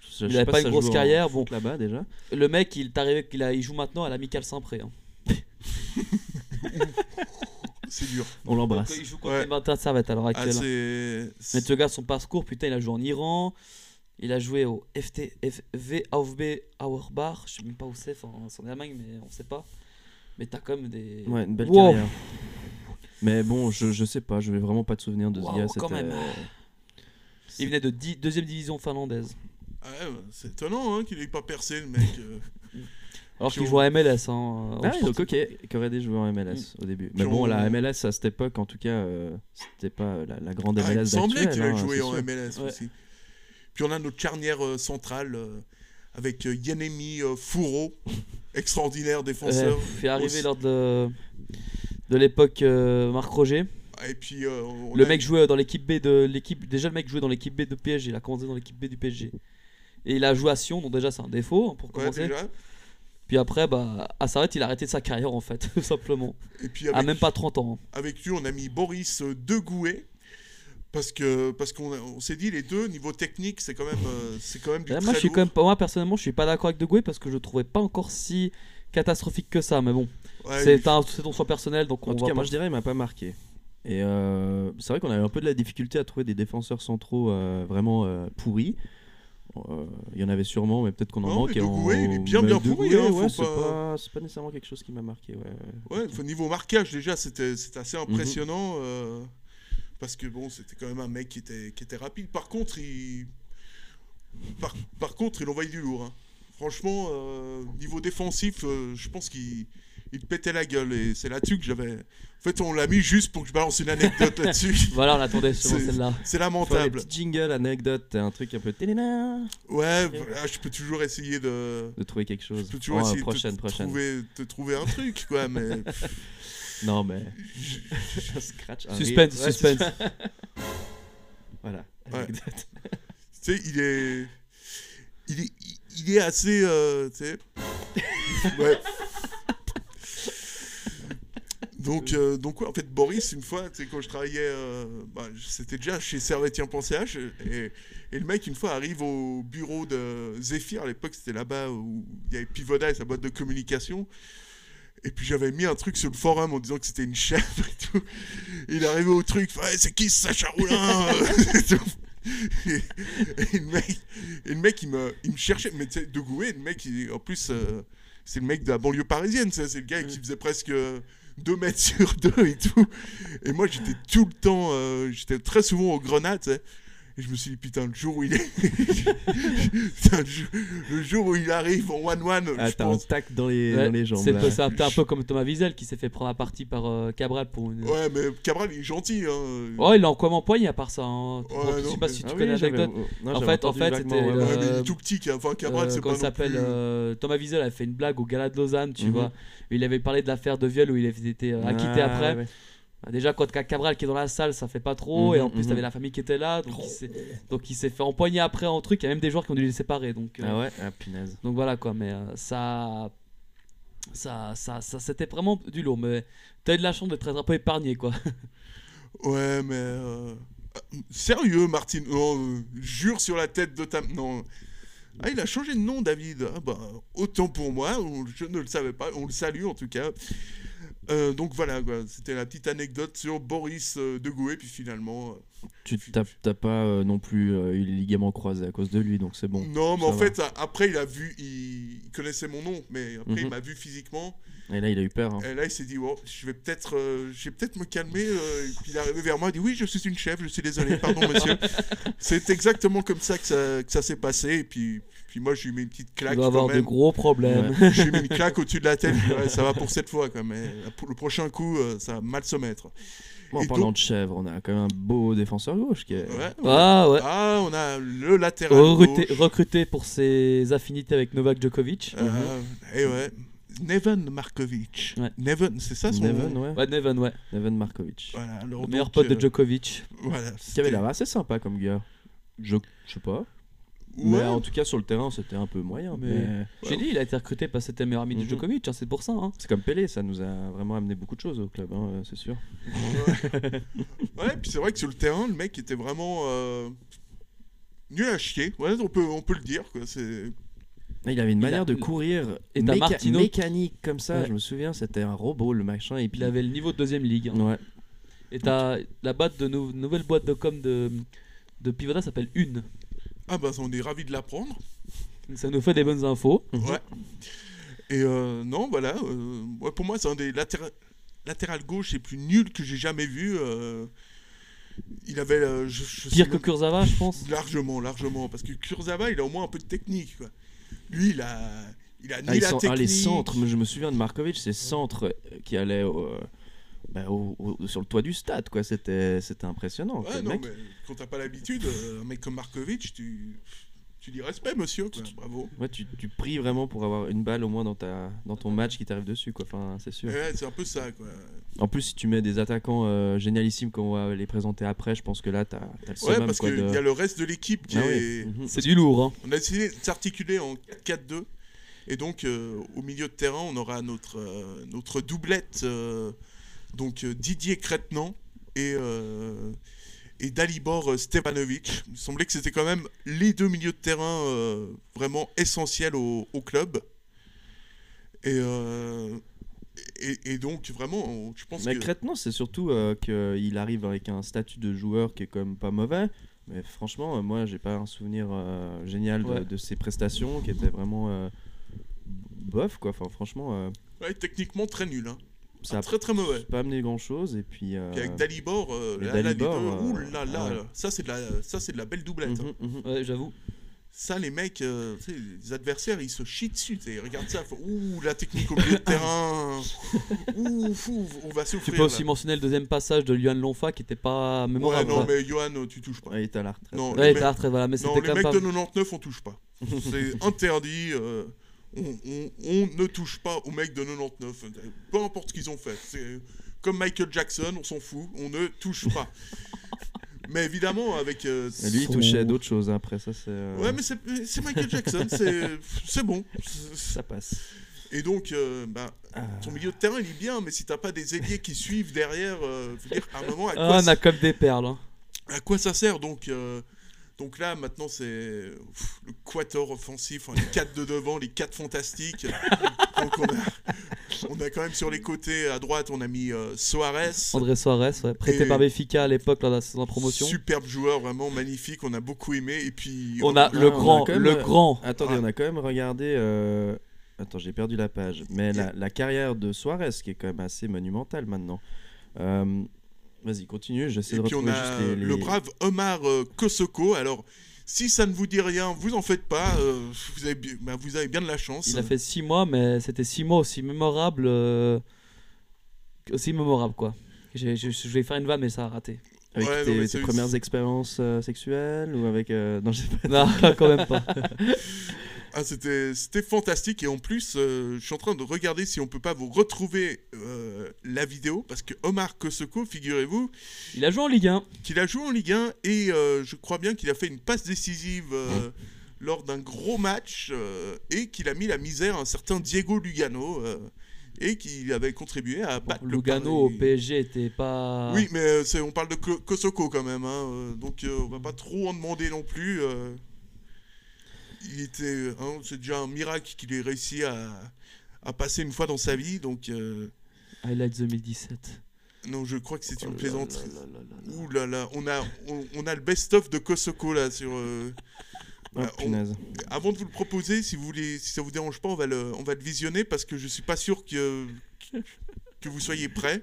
je- Il je sais avait pas une grosse carrière, foot là-bas déjà. Le mec, il, qu'il a, il joue maintenant à l'Amical Saint-Pré. hein. C'est dur. On l'embrasse. Il joue contre Ouais. les Martin de Servette à l'heure Ah, actuelle. c'est... Mais tu regardes son parcours, putain, il a joué en Iran. Il a joué au FT, FV VfB Auerbach. Je sais même pas où c'est, enfin, c'est en Allemagne, mais on sait pas. Mais t'as quand même des. Ouais, une belle Wow. carrière. Mais bon, je, je sais pas, je vais vraiment pas de souvenir de ce Wow, gars. quand même. Il venait de di- deuxième division finlandaise. Ah ouais, c'est étonnant hein, qu'il ait pas percé le mec. Alors Puis qu'il on- joue à MLS. Hein, Ah donc ok, Corrédé jouait en MLS au début. Mais bon, on- la MLS à cette époque, en tout cas, euh, c'était pas la, la grande Ah, il MLS semblait qu'il avait hein, en sûr. MLS Ouais. aussi. Puis on a notre charnière euh, centrale euh, avec euh, Yanemi euh, Fourreau, extraordinaire défenseur. fait arriver lors de, de l'époque euh, Marc Roger. Et puis euh, Le a- mec jouait dans l'équipe B de l'équipe. Déjà, le mec jouait dans l'équipe B de PSG. Il a commencé dans l'équipe B du PSG. Et il a joué à Sion, donc déjà c'est un défaut hein, pour Ouais, commencer. déjà. Puis après, bah, à Sarrête, il a arrêté sa carrière en fait, tout simplement. Et puis À avec, même pas 30 ans. hein. avec lui, on a mis Boris euh, Degouet. Parce que parce qu'on on s'est dit les deux niveau technique c'est quand même euh, c'est quand même du très moi, je suis lourd. quand même. Moi, personnellement, je suis pas d'accord avec De Gouet parce que je le trouvais pas encore si catastrophique que ça. Mais bon, Ouais, c'est il- un- c'est ton choix personnel, donc on En tout va cas, pas- moi je dirais, il m'a pas marqué. Et euh, c'est vrai qu'on avait un peu de la difficulté à trouver des défenseurs centraux euh, vraiment euh, pourris. Euh, Il y en avait sûrement, mais peut-être qu'on en Non, manque. mais il est bien, mais bien pourri, hein, ouais, c'est pas- pas... pas nécessairement quelque chose qui m'a marqué. Ouais. Ouais, au niveau marquage déjà c'était assez Mhm. impressionnant euh, parce que bon c'était quand même un mec qui était qui était rapide. Par contre il par, par contre il du lourd. hein. Franchement euh, niveau défensif euh, je pense qu'il il te pétait la gueule et c'est là-dessus que j'avais. En fait on l'a mis juste pour que je balance une anecdote là-dessus. Voilà, on attendait sur C'est- celle-là. C'est lamentable. petits jingles, anecdotes, un truc un peu téléna, Ouais, voilà, je peux toujours essayer de. de trouver quelque Je chose. peux toujours Oh, essayer prochaine, de te, prochaine. Trouver, te trouver un truc, quoi, mais. Non, mais. Je scratch un Suspense. Ouais, suspense. voilà. Ouais. anecdote. Tu sais, il est. Il est, il est assez. euh, tu sais. Ouais. Donc, euh, donc ouais, en fait, Boris, une fois, quand je travaillais, euh, bah, c'était déjà chez Servetien.ch, et, et le mec, une fois, arrive au bureau de Zephyr, à l'époque, c'était là-bas où il y avait Pivoda et sa boîte de communication, et puis j'avais mis un truc sur le forum en disant que c'était une chèvre et tout. Et il est arrivé au truc, c'est qui ce Sacha Roulin et, le mec, et le mec il, me, il me cherchait, mais tu sais, de Gouet, le mec, il- en plus, euh, c'est le mec de la banlieue parisienne, c'est le gars qui faisait presque 2 mètres sur 2 et tout. Et moi, j'étais tout le temps, euh, j'étais très souvent aux grenades, tu sais. Et je me suis dit, putain, le jour où il est. Putain, le, jour, où il arrive en 1-1, Ah, je t'as un tac dans les, Ouais, dans les jambes. c'est là. peu- c'est un, peu- un peu comme Thomas Wiesel qui s'est fait prendre à partie par euh, Cabral pour une. Ouais, mais Cabral, il est gentil. Hein. Oh, il a encore empoigné à part ça. hein. Ouais, je non, sais pas mais- si Ah tu oui, connais j'avais- l'anecdote. non, En fait- en fait, c'était ouais, euh, est tout petit. quoi. Enfin, Cabral, Euh, c'est comment pas s'appelle plus... euh, Thomas Wiesel a fait une blague au Gala de Lausanne, tu Mhm. vois. Il avait parlé de l'affaire de viol où il avait été euh, acquitté Ah, après. ouais. Bah, déjà, quand Cabral qui est dans la salle, ça fait pas trop. Mhm, et en plus, mhm. t'avais la famille qui était là. Donc, il s'est- donc il s'est fait empoigner après en truc. Il y a même des joueurs qui ont dû les séparer. Donc, euh, Ah ouais, ah punaise. donc voilà quoi. Mais euh, ça. Ça, ça, ça c'était vraiment du lourd. Mais t'as eu de la chance d'être un peu épargné quoi. Ouais, mais... euh, Sérieux, Martin? Non, euh, jure sur la tête de ta... Non. Ah, il a changé de nom, David. Ah, bah, autant pour moi, je ne le savais pas. On le salue, en tout cas. Euh, donc voilà, c'était la petite anecdote sur Boris euh, de Gouet, puis finalement... euh, Tu t'as pas euh, non plus eu les ligaments croisés à cause de lui, donc c'est bon. non, mais en va. fait, après, il a vu... Il, il connaissait mon nom, mais après, il Mhm. m'a vu physiquement. Et là, il a eu peur. hein. Et là, il s'est dit, oh, je vais peut-être euh, je vais peut-être me calmer. euh, et puis il est arrivé vers moi, il dit, oui, je suis une chef, je suis désolé, pardon, monsieur. C'est exactement comme ça que ça, que ça s'est passé. Et puis, puis moi, je lui mets une petite Il claque. va quand avoir de même. gros problèmes. Je lui ai mis une claque au-dessus de la tête. Ouais, ça va pour cette fois, quoi. Mais pour le prochain coup, euh, ça va mal se mettre. Bon, en parlant donc- de chèvre, on a quand même un beau défenseur gauche qui est. Ouais, ouais. Ah ouais. Ah, on a le latéral. Recruté, gauche. recruté pour ses affinités avec Novak Djokovic. Euh, Et ouais. Neven Markovic. Ouais. Neven, c'est ça son Neven, nom ouais. Ouais, Neven, ouais. Neven Markovic. Voilà, alors Le meilleur donc, pote de Djokovic. Voilà. Qui avait l'air assez sympa comme gars. Je, je sais pas. Mais Ouais. en tout cas, sur le terrain, c'était un peu moyen. Mais- Mais, J'ai dit, il a été recruté parce que c'était le meilleur ami de Mhm. Djokovic, hein, c'est pour ça. Hein. c'est comme Pelé, ça nous a vraiment amené beaucoup de choses au club, hein, euh, c'est sûr. Ouais, puis c'est vrai que sur le terrain, le mec était vraiment euh, nul à chier. Ouais, on peut, on peut le dire. Quoi. C'est... Il avait une Il manière a- de courir Et méca- mécanique comme ça, Ouais. je me souviens, c'était un robot le machin. Et puis Il avait le niveau de deuxième ligue. hein. Ouais. Et t'as la boîte de nou- nouvelle boîte de com de, de Pivoda s'appelle Une. Ah bah on est ravis de l'apprendre. Ça nous fait des bonnes infos. Ouais. Et euh, non, voilà. euh, ouais, pour moi, c'est un des latéra- latéral gauche les plus nuls que j'ai jamais vu. euh, il avait... euh, je, je sais Pire que même- Kurzawa, je pense. Largement, largement. Parce que Kurzawa, il a au moins un peu de technique. Quoi. Lui, il a... Il a ni Ah, la sont- ah, technique... les centres, mais je me souviens de Markovic, ces centres qui allaient au- bah, au- au- sur le toit du stade, quoi. C'était, c'était impressionnant. Ouais, non, mec, mais quand t'as pas l'habitude, euh, un mec comme Markovic, tu... Tu dis respect, monsieur. Quoi. Bravo. ouais, tu, tu pries vraiment pour avoir une balle au moins dans, ta, dans ton match qui t'arrive dessus, quoi. Enfin, c'est sûr. Ouais, c'est un peu ça, quoi. En plus, si tu mets des attaquants euh, génialissimes qu'on va les présenter après, je pense que là, t'as, t'as le Ouais, parce qu'il de- y a le reste de l'équipe qui Ah oui. est... Mhm. C'est du lourd. Hein. On a essayé de s'articuler en 4-4-2. Et donc, euh, au milieu de terrain, on aura notre, euh, notre doublette, euh, donc Didier Crétenant et, euh, et Dalibor euh, Stevanovic. Il semblait que c'était quand même les deux milieux de terrain euh, vraiment essentiels au, au club. Et, euh, et, et donc, vraiment, je pense Mais que... Crétenant, c'est surtout euh, qu'il arrive avec un statut de joueur qui est quand même pas mauvais. Mais franchement, euh, moi, j'ai pas un souvenir euh, génial de, Ouais. de ses prestations qui étaient vraiment euh, bof, quoi. Enfin, franchement, euh, Ouais, techniquement très nul. Hein. Ça a Très très mauvais. pas amené grand chose. Et puis. euh, Puis avec Dalibor, euh, là, là, les Dalibor, deux, euh, ouh là là, ah ouais. là, ça c'est de la, ça c'est de la belle doublette. hein. mhm, mhm. Ouais, j'avoue. Ça, les mecs, euh, tu les adversaires, ils se chient dessus. tu regardent ça, ouh, la technique au milieu de terrain. Ouh, fou, on va Tu souffrir. peux aussi là. mentionner le deuxième passage de Luan Lonfa qui était pas Ouais, mémorable. non, quoi. mais Johan, tu touches pas. Ouais, il est à la retraite. Non, Ouais, les, il était à la retraite, voilà, mais non, les mecs même de pas. 99, on touche pas. C'est interdit. On, on- on ne touche pas aux mecs de 99. Peu importe ce qu'ils ont fait. C'est comme Michael Jackson, on s'en fout. On ne touche pas. mais évidemment, avec. euh, Et lui, il touchait à d'autres choses après, ça c'est. euh, Ouais, mais c'est c'est Michael Jackson, c'est c'est bon. Ça passe. Et donc, euh, bah, Ah. ton milieu de terrain, il est bien, mais si t'as pas des ailiers qui suivent derrière, euh, faut dire, à un moment, à Ah, on a comme des perles. hein. à quoi ça sert donc euh, donc là, maintenant, c'est le quator offensif, hein, les 4 de devant, les 4 fantastiques. donc on a, on a quand même sur les côtés, à droite, on a mis euh, Soares. André Soares, ouais, prêté par Benfica à l'époque lors de la saison de promotion. Superbe joueur, vraiment magnifique, on a beaucoup aimé. Et puis, On a Ah, le on a grand, le euh, grand. Attendez, Ah. on a quand même regardé euh, Attends, j'ai perdu la page. Mais la, la carrière de Suarez, qui est quand même assez monumentale maintenant. Euh, Vas-y, continue, j'essaie de puis on retrouver a juste les... les- le brave Omar euh, Kosoko. Alors, si ça ne vous dit rien, vous en faites pas. euh, vous, avez, bah, vous avez bien de la chance. Il a fait 6 mois, mais c'était 6 mois aussi mémorables. euh, Aussi mémorables, quoi. Je, je vais faire une vanne, mais ça a raté. Avec Ouais, non, tes, mais tes premières expériences euh, sexuelles ou avec... euh, Non, je sais pas. Non, quand même pas. Ah, c'était c'était fantastique. Et en plus, euh, je suis en train de regarder si on peut pas vous retrouver euh, la vidéo. Parce que Omar Kosoko, figurez-vous, Il a joué en Ligue 1. qu'il a joué en Ligue 1. Et euh, je crois bien qu'il a fait une passe décisive. lors d'un gros match et qu'il a mis la misère à un certain Diego Lugano et qu'il avait contribué à battre le Lugano au. PSG était pas. Oui, mais c'est- on parle de Ko- Kosoko quand même, hein, donc euh, on va pas trop en demander non plus. euh. Il était, hein, c'est déjà un miracle qu'il ait réussi à, à passer une fois dans sa vie, donc euh, Highlights 2017. non, je crois que c'est Oh une là plaisanterie. là là là là. Ouh là là, on a, on, on a le best-of de Kosoko là sur. euh, Oh, bah, on-. Avant de vous le proposer, si vous voulez, si ça vous dérange pas, on va le, on va le visionner parce que je suis pas sûr que que vous soyez prêts.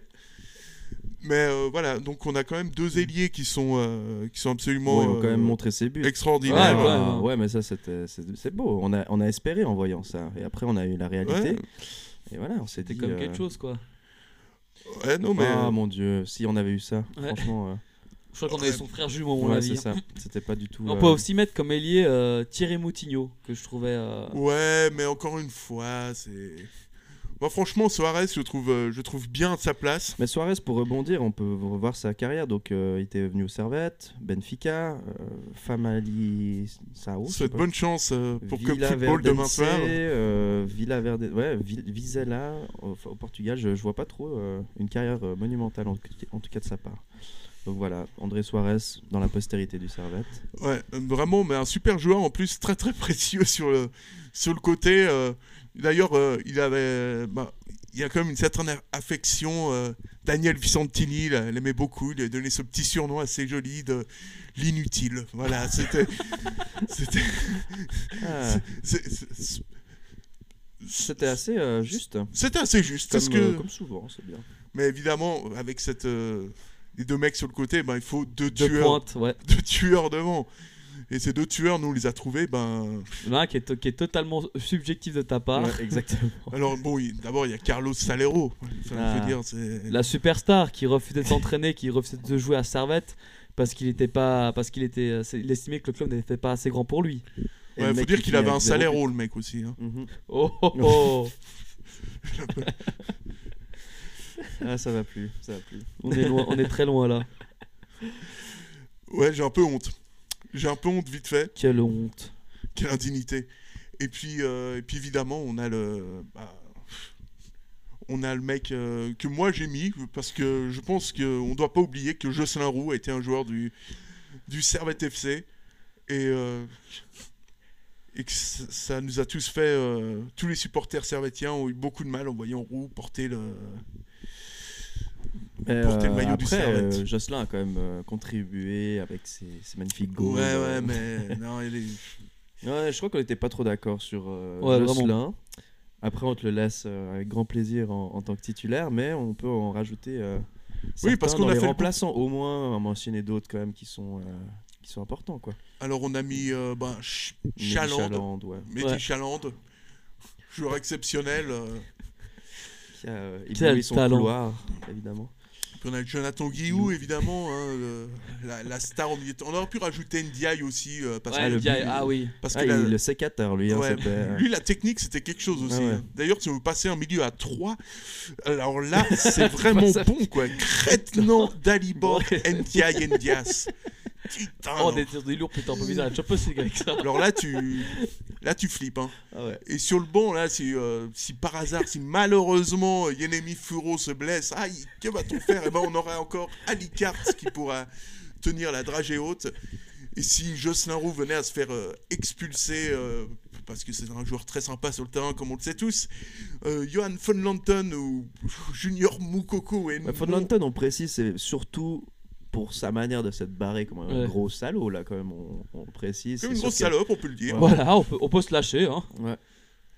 Mais euh, voilà, donc on a quand même deux ailiers qui sont euh, qui sont absolument ils ont quand euh, même montré ses buts. extraordinaires. Ouais, ouais. Ouais, mais ça, c'est c'est beau. On a, on a espéré en voyant ça. Et après, on a eu la réalité. Ouais. Et voilà, on s'est C'était dit. comme euh, quelque chose, quoi. Ouais, non mais Ah mon dieu, si on avait eu ça, Ouais. franchement. euh, Je crois qu'on avait son frère jumeau, à mon ouais, c'est ça. C'était pas du tout. On euh, peut aussi mettre comme ailier euh, Thierry Moutinho, que je trouvais. euh, ouais, mais encore une fois, c'est. Moi, franchement, Suarez, je trouve, euh, je trouve bien sa place. Mais Suarez, pour rebondir, on peut revoir sa carrière. Donc, euh, il était venu au Servette, Benfica, euh, Famali Sao. pas. bonne chance euh, pour Club Villa Football demain soir. Villa Verde, ouais, Vi- Vizela au, au Portugal. Je, je vois pas trop une carrière monumentale en, en tout cas de sa part. Donc voilà, André Suarez dans la postérité du Servette. Ouais, vraiment, mais un super joueur en plus, très très précieux sur le, sur le côté. euh, D'ailleurs, euh, il avait. bah, il y a quand même une certaine affection. euh, Daniel Vicentini, l'aimait beaucoup. Il lui a donné ce petit surnom assez joli de l'inutile. Voilà, c'était. c'était. Ah, C'était assez euh, juste. C'était assez juste. Comme, parce que, euh, comme souvent, c'est bien. Mais évidemment, avec cette, les deux mecs sur le côté, ben, il faut deux de tueurs, pointe, ouais. deux tueurs devant. Et ces deux tueurs, nous, on les a trouvés. Ben... Il y en a un qui est, to- qui est totalement subjectif de ta part. Ouais, exactement. Alors, bon, il- d'abord, il y a Carlos Salero. Ah. dire. La superstar qui refusait de s'entraîner, qui refusait de jouer à Servette parce qu'il était pas, parce qu'il était, euh, il estimait que le club n'était pas assez grand pour lui. Et Ouais, faut dire qui qu'il avait un salaire le mec aussi. hein. Mhm. Oh, oh, oh. Ah, ça va plus, ça va plus. on est loin, on est très loin là. Ouais, j'ai un peu honte. J'ai un peu honte, vite fait. Quelle honte. Quelle indignité. Et puis, euh, et puis évidemment, on a le. bah, on a le mec euh, que moi j'ai mis, parce que je pense qu'on ne doit pas oublier que Jocelyn Roux a été un joueur du, du Servette FC. Et, euh, et que ça, nous a tous fait. tous les supporters servettiens ont eu beaucoup de mal en voyant Roux porter le. Mais, Porter le euh, du après, Servette. euh, Jocelyn a quand même euh, contribué avec ses, ses magnifiques goals. Ouais, ouais, mais. non, il est- Ouais, je crois qu'on n'était pas trop d'accord sur euh, Ouais, Jocelyn. Après, on te le laisse euh, avec grand plaisir en, en tant que titulaire, mais on peut en rajouter. euh, Oui, parce qu'on a les fait le remplaçants, au moins, en mentionner d'autres quand même qui sont, euh, qui sont importants. Quoi. Alors on a mis euh, ben, Ch- Mehdi Chaland, Chaland, ouais. Mehdi Ouais. Chaland, joueur exceptionnel. euh. Qui a euh, Quel son talent. couloir, évidemment. Puis on a Jonathan Guillou, évidemment, hein, le- la, la star au milieu. de- On aurait pu rajouter Ndiaye aussi, euh, parce Ouais, que, ah oui. parce que Ah, la- il- le sécateur, lui, hein, ouais, c'était, euh, lui, la technique, c'était quelque chose aussi. Ah ouais. hein. D'ailleurs, si vous passez un milieu à 3, alors là, c'est vraiment bon, quoi. Crétenant, Dalibor. Ndiaye, Ndias. Putain. Oh, des tirs lourds, putain, on peut viser la Champions avec ça. Alors là, tu, là, tu flippes, hein. Ah ouais. Et sur le banc, là, si, euh, si par hasard, si malheureusement euh, Yenemi Furo se blesse, aïe, que va-t-on faire? Eh ben, on aura encore Ali Kart qui pourra tenir la dragée haute. Et si Jocelyn Roux venait à se faire euh, expulser, euh, parce que c'est un joueur très sympa sur le terrain, comme on le sait tous, euh, Johan von Lanton ou Junior Moukoko et Ouais, Von Lanton, on précise, c'est surtout pour sa manière de s'être barré comme un Ouais. gros salaud, là, quand même, on, on le précise. comme C'est une sûr grosse que- salope, on peut le dire. Ouais. Voilà, on peut, on peut se lâcher. Hein. Ouais.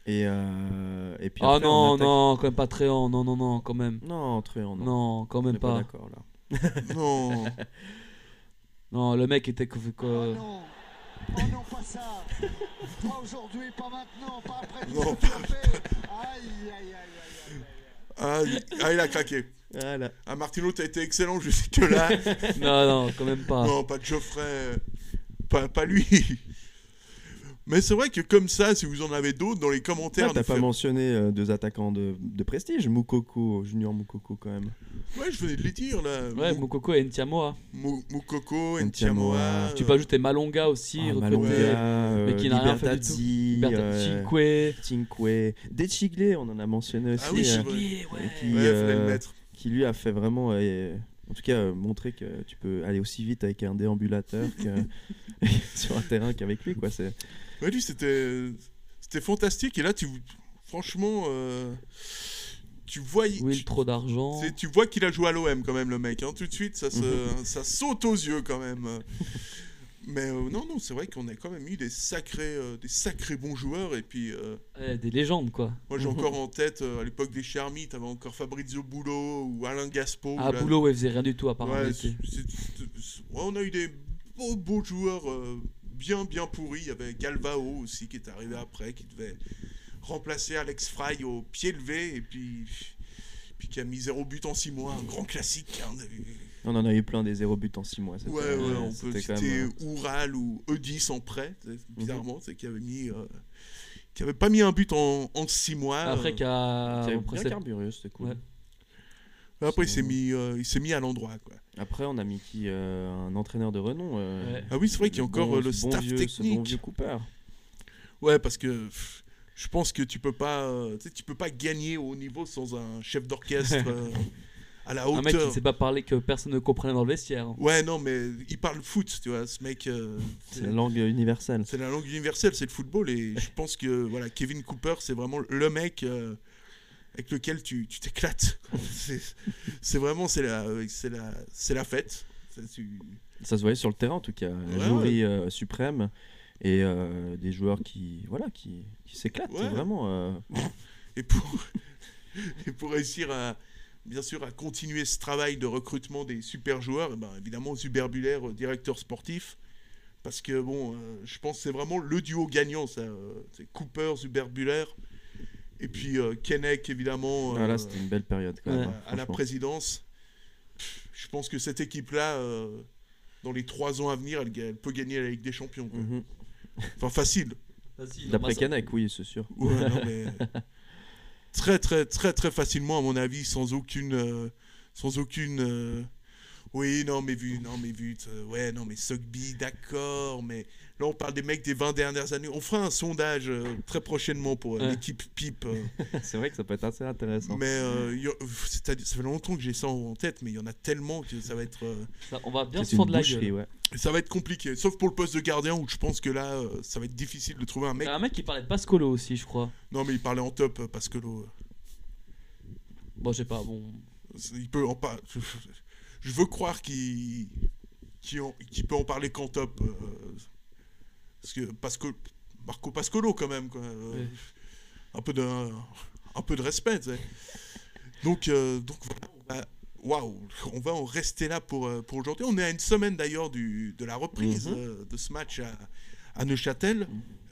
Et, euh, et puis Ah après, on non, attaque- non, quand même pas Tréant. Non, non, non, quand même. Non, Tréant, non. Non, quand On même est pas pas. d'accord là. Non. Non, le mec était. que- Oh non, oh non, pas ça. Pas aujourd'hui, pas maintenant, pas après tout Non, que tu as fait. Aïe, aïe, aïe, aïe, aïe. Ah, il- ah, il a craqué. Voilà. Ah, Martino, t'as été excellent jusque là. Non, non, quand même pas. non, pas de Geoffrey. Pas, pas lui. Mais c'est vrai que comme ça, si vous en avez d'autres dans les commentaires, Ouais, T'as pas mentionné euh, deux attaquants de, de prestige, Moukoko, Junior Moukoko quand même. Ouais, je venais de les dire là. Ouais, Mou- Mokoko et Ntiamoa. Mou- Moukoko, Ntiamoa. Ntiamoa. Tu peux ajouter Malonga aussi. Ah. Malonga, mais euh, qui n'a rien fait du tout. Euh, Cinque, on en a mentionné aussi. Ah oui, euh, c'est vrai. ouais. qui, Ouais, fallait le euh, mettre. Qui lui a fait vraiment, euh, en tout cas, euh, montrer que tu peux aller aussi vite avec un déambulateur que sur un terrain qu'avec lui, quoi. C'est Ouais, lui, c'était c'était fantastique. Et là, tu franchement, euh, tu vois, tu, trop d'argent. c'est- tu vois qu'il a joué à l'OM quand même, le mec. hein. Tout de suite, ça, se, Mhm. ça saute aux yeux quand même. Mais euh, non, non, c'est vrai qu'on a quand même eu des sacrés, euh, des sacrés bons joueurs. Et puis, euh, Ouais, des légendes, quoi. moi, j'ai encore en tête, euh, à l'époque des Charmy, t'avais encore Fabrizio Boulot ou Alain Gaspo. Ah, là. Boulot, ouais, faisait rien du tout à part Ouais, ouais, on a eu des beaux, beaux joueurs euh, bien, bien pourris. Il y avait Galvao aussi qui est arrivé après, qui devait remplacer Alex Fry au pied levé et puis, puis qui a mis zéro but en six mois. Un grand classique. hein, on a en a eu plein des zéro buts en 6 mois. Ouais, ouais, on peut citer même, Oural ou Eudis en prêt. Bizarrement, c'est qui avait mis. euh, qui avait pas mis un but en, en six mois. Après, euh, qui a. euh, qui avait bien c'est- carburé, c'était cool. Ouais. après, il s'est mis, euh, il s'est mis à l'endroit. quoi. Après, on a mis qui euh, Un entraîneur de renom. euh, Ouais. Ah oui, c'est vrai qu'il y a encore bon- euh, le ce bon staff vieux- ce bon technique. vieux Cooper. Ouais, parce que pff, je pense que tu peux pas, euh, tu peux pas gagner au haut niveau sans un chef d'orchestre euh, à la Un mec qui hauteur. ne sait pas parler, que personne ne comprenait dans le vestiaire. Ouais, non, mais il parle foot, tu vois. Ce mec, euh, C'est la langue universelle. c'est la langue universelle, c'est le football, et je pense que voilà, Kevin Cooper, c'est vraiment le mec euh, avec lequel tu tu t'éclates. c'est c'est vraiment c'est la, c'est la, c'est la fête. Tu- Ça se voyait sur le terrain en tout cas. La Ouais, jouerie euh, suprême et euh, des joueurs qui voilà qui, qui s'éclatent Ouais. vraiment. euh. et pour et pour réussir à bien sûr à continuer ce travail de recrutement des super joueurs, eh ben, évidemment Zuber Buller, euh, directeur sportif, parce que bon, euh, je pense que c'est vraiment le duo gagnant, ça. euh, c'est Cooper, Zuber Buller, et puis euh, Kennec évidemment Voilà, euh, c'était une belle période quand Ouais. même. à, hein, à la présidence. Pff, Je pense que cette équipe-là, euh, dans les trois ans à venir, elle, peut gagner la Ligue des Champions. quoi. Mhm. Enfin facile. D'après Canek, oui, c'est sûr. Ouais, non, mais très très très très facilement à mon avis sans aucune euh, sans aucune euh, oui non mais vu non mais vu euh, ouais non mais Sogby d'accord mais là on parle des mecs des 20 dernières années on fera un sondage euh, très prochainement pour euh, Ouais. l'équipe pipe euh, c'est vrai que ça peut être assez intéressant. mais euh, y a- ça fait longtemps que j'ai ça en tête mais il y en a tellement que ça va être euh, Ça, on va bien se fendre la gueule. ouais. ça va être compliqué sauf pour le poste de gardien où je pense que là euh, ça va être difficile de trouver un Il mec y a un mec qui parlait de Pascolo aussi, je crois. non mais il parlait en top l'eau Bon, je sais pas, bon. Il peut en pas. Je veux croire qu'il qu'il peut en parler qu'en top. euh, Parce que. Marco Pascolo, quand même. Quoi. euh, Ouais. Un, peu de, un peu de respect. tu sais. Donc, euh, donc voilà. on va- Waouh, on va en rester là pour, euh, pour aujourd'hui. On est à une semaine d'ailleurs de la reprise Mhm. de ce match à, à Neuchâtel.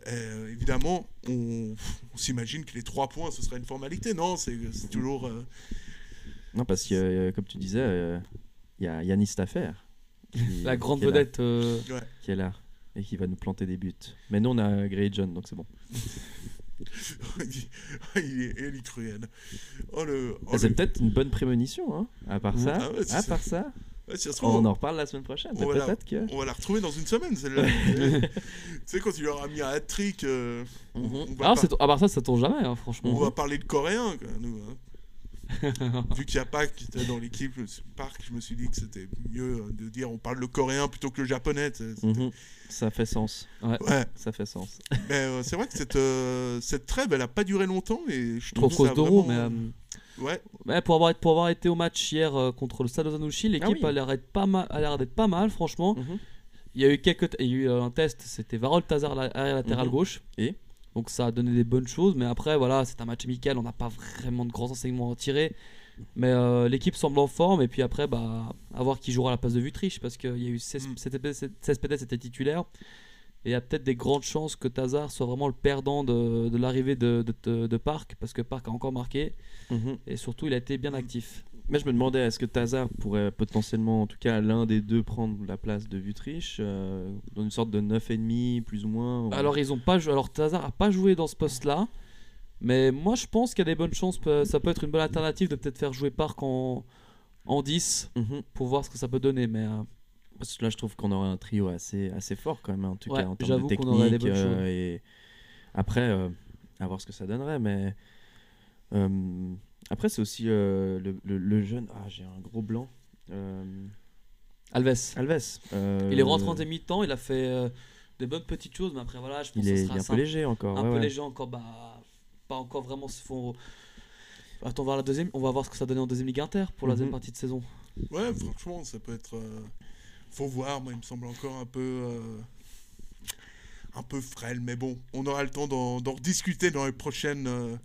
Euh, évidemment, on, on s'imagine que les trois points, ce serait une formalité. Non, c'est toujours. euh, Non, parce que, euh, comme tu disais, il y a Yannis Staffer. qui- La grande qui est là- vedette. euh, qui est là et qui va nous planter des buts. Mais nous, on a Gray John, donc c'est bon. il est, il est cruel. Oh le. oh, Ah, c'est le- peut-être une bonne prémonition, hein à part ça. Ah ouais, à part ça, Ouais, si trouve, on en reparle la semaine prochaine. on va la- Peut-être que. on va la retrouver dans une semaine, celle-là. tu sais, quand il aura mis un hat-trick, euh, Mhm. Ah, par- à part ça, ça tourne jamais, hein, franchement. on va parler de coréen, quoi, nous. hein. Vu qu'il n'y a pas qui était dans l'équipe, Park, je me suis dit que c'était mieux euh, de dire on parle le coréen plutôt que le japonais. Mhm. Ça fait sens. Ouais, Ça fait sens. mais euh, c'est vrai que cette, euh, cette trêve, elle a pas duré longtemps et je Trop trouve ça cause d'euro, vraiment- mais. euh, Ouais, Ouais, pour avoir, pour avoir été au match hier contre le Stade Zanouchi, l'équipe Ah oui. a l'air d'être pas mal, franchement. Mhm. Il y a eu quelques, il y a eu un test, c'était Varol Tazar arrière latéral Mhm. gauche. Et? Donc ça a donné des bonnes choses, mais après voilà, c'est un match amical, on n'a pas vraiment de grands enseignements à en tirer. Mais euh, l'équipe semble en forme, et puis après, bah, à voir qui jouera à la place de Vutriche, parce qu'il y a eu 16 Mm. Cespedes était titulaire, et il y a peut-être des grandes chances que Tazar soit vraiment le perdant de, de l'arrivée de, de, Park, parce que Park a encore marqué, Mhm. et surtout il a été bien actif. Mais je me demandais, est-ce que Tazar pourrait potentiellement, en tout cas l'un des deux, prendre la place de Vutriche euh, dans une sorte de 9,5 plus ou moins ou- Alors ils ont pas joué, alors Tazar a pas joué dans ce poste-là, mais moi je pense qu'il y a des bonnes chances, ça peut être une bonne alternative de peut-être faire jouer Park en, en 10 Mhm. pour voir ce que ça peut donner, mais euh, Parce que là, je trouve qu'on aurait un trio assez, assez fort quand même, en tout Ouais, cas en termes de technique. aurait des euh, et après, euh, à voir ce que ça donnerait, mais après c'est aussi euh, le, le- le jeune. Ah, j'ai un gros blanc. Euh, Alves. Alves. euh, Il est rentré en deuxième mi-temps, il a fait euh, des bonnes petites choses, mais après voilà, je pense Il que est, ce il sera est un simple. peu léger encore. un ouais, peu ouais. léger encore, bah pas encore vraiment. Faut... Attends voir la deuxième, on va voir ce que ça donnait en deuxième Ligue Inter pour la Mhm. deuxième partie de saison. Ouais, franchement, ça peut être. euh, Faut voir, moi, il me semble encore un peu. euh, Un peu frêle, mais bon, on aura le temps d'en d'en rediscuter dans les prochaines. euh,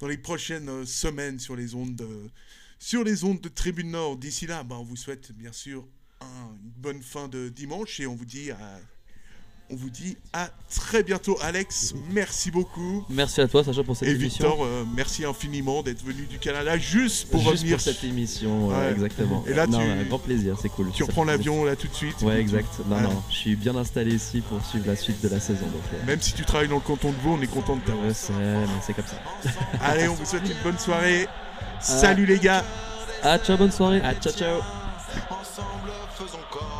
Dans les prochaines euh, semaines sur les ondes de, sur les ondes de Tribune Nord. D'ici là, bah, on vous souhaite bien sûr un- une bonne fin de dimanche et on vous dit à, on vous dit à très bientôt. Alex, merci beaucoup. Merci à toi, Sacha, pour cette Et émission. Victor, euh, merci infiniment d'être venu du Canada juste pour Juste revenir. pour cette émission, ouais, exactement. Et là, Non, tu- un grand plaisir, c'est cool. Tu reprends l'avion là tout de suite. Ouais, exact. Non, Ouais. non, je suis bien installé ici pour suivre la suite de la saison. Donc, euh, Même si tu travailles dans le canton de Vaud, on est content de t'avoir. c'est comme ça. Allez, on vous souhaite une bonne soirée. Salut les gars. Ah, ciao, bonne soirée. Ah, ciao, ciao. Ensemble faisons corps,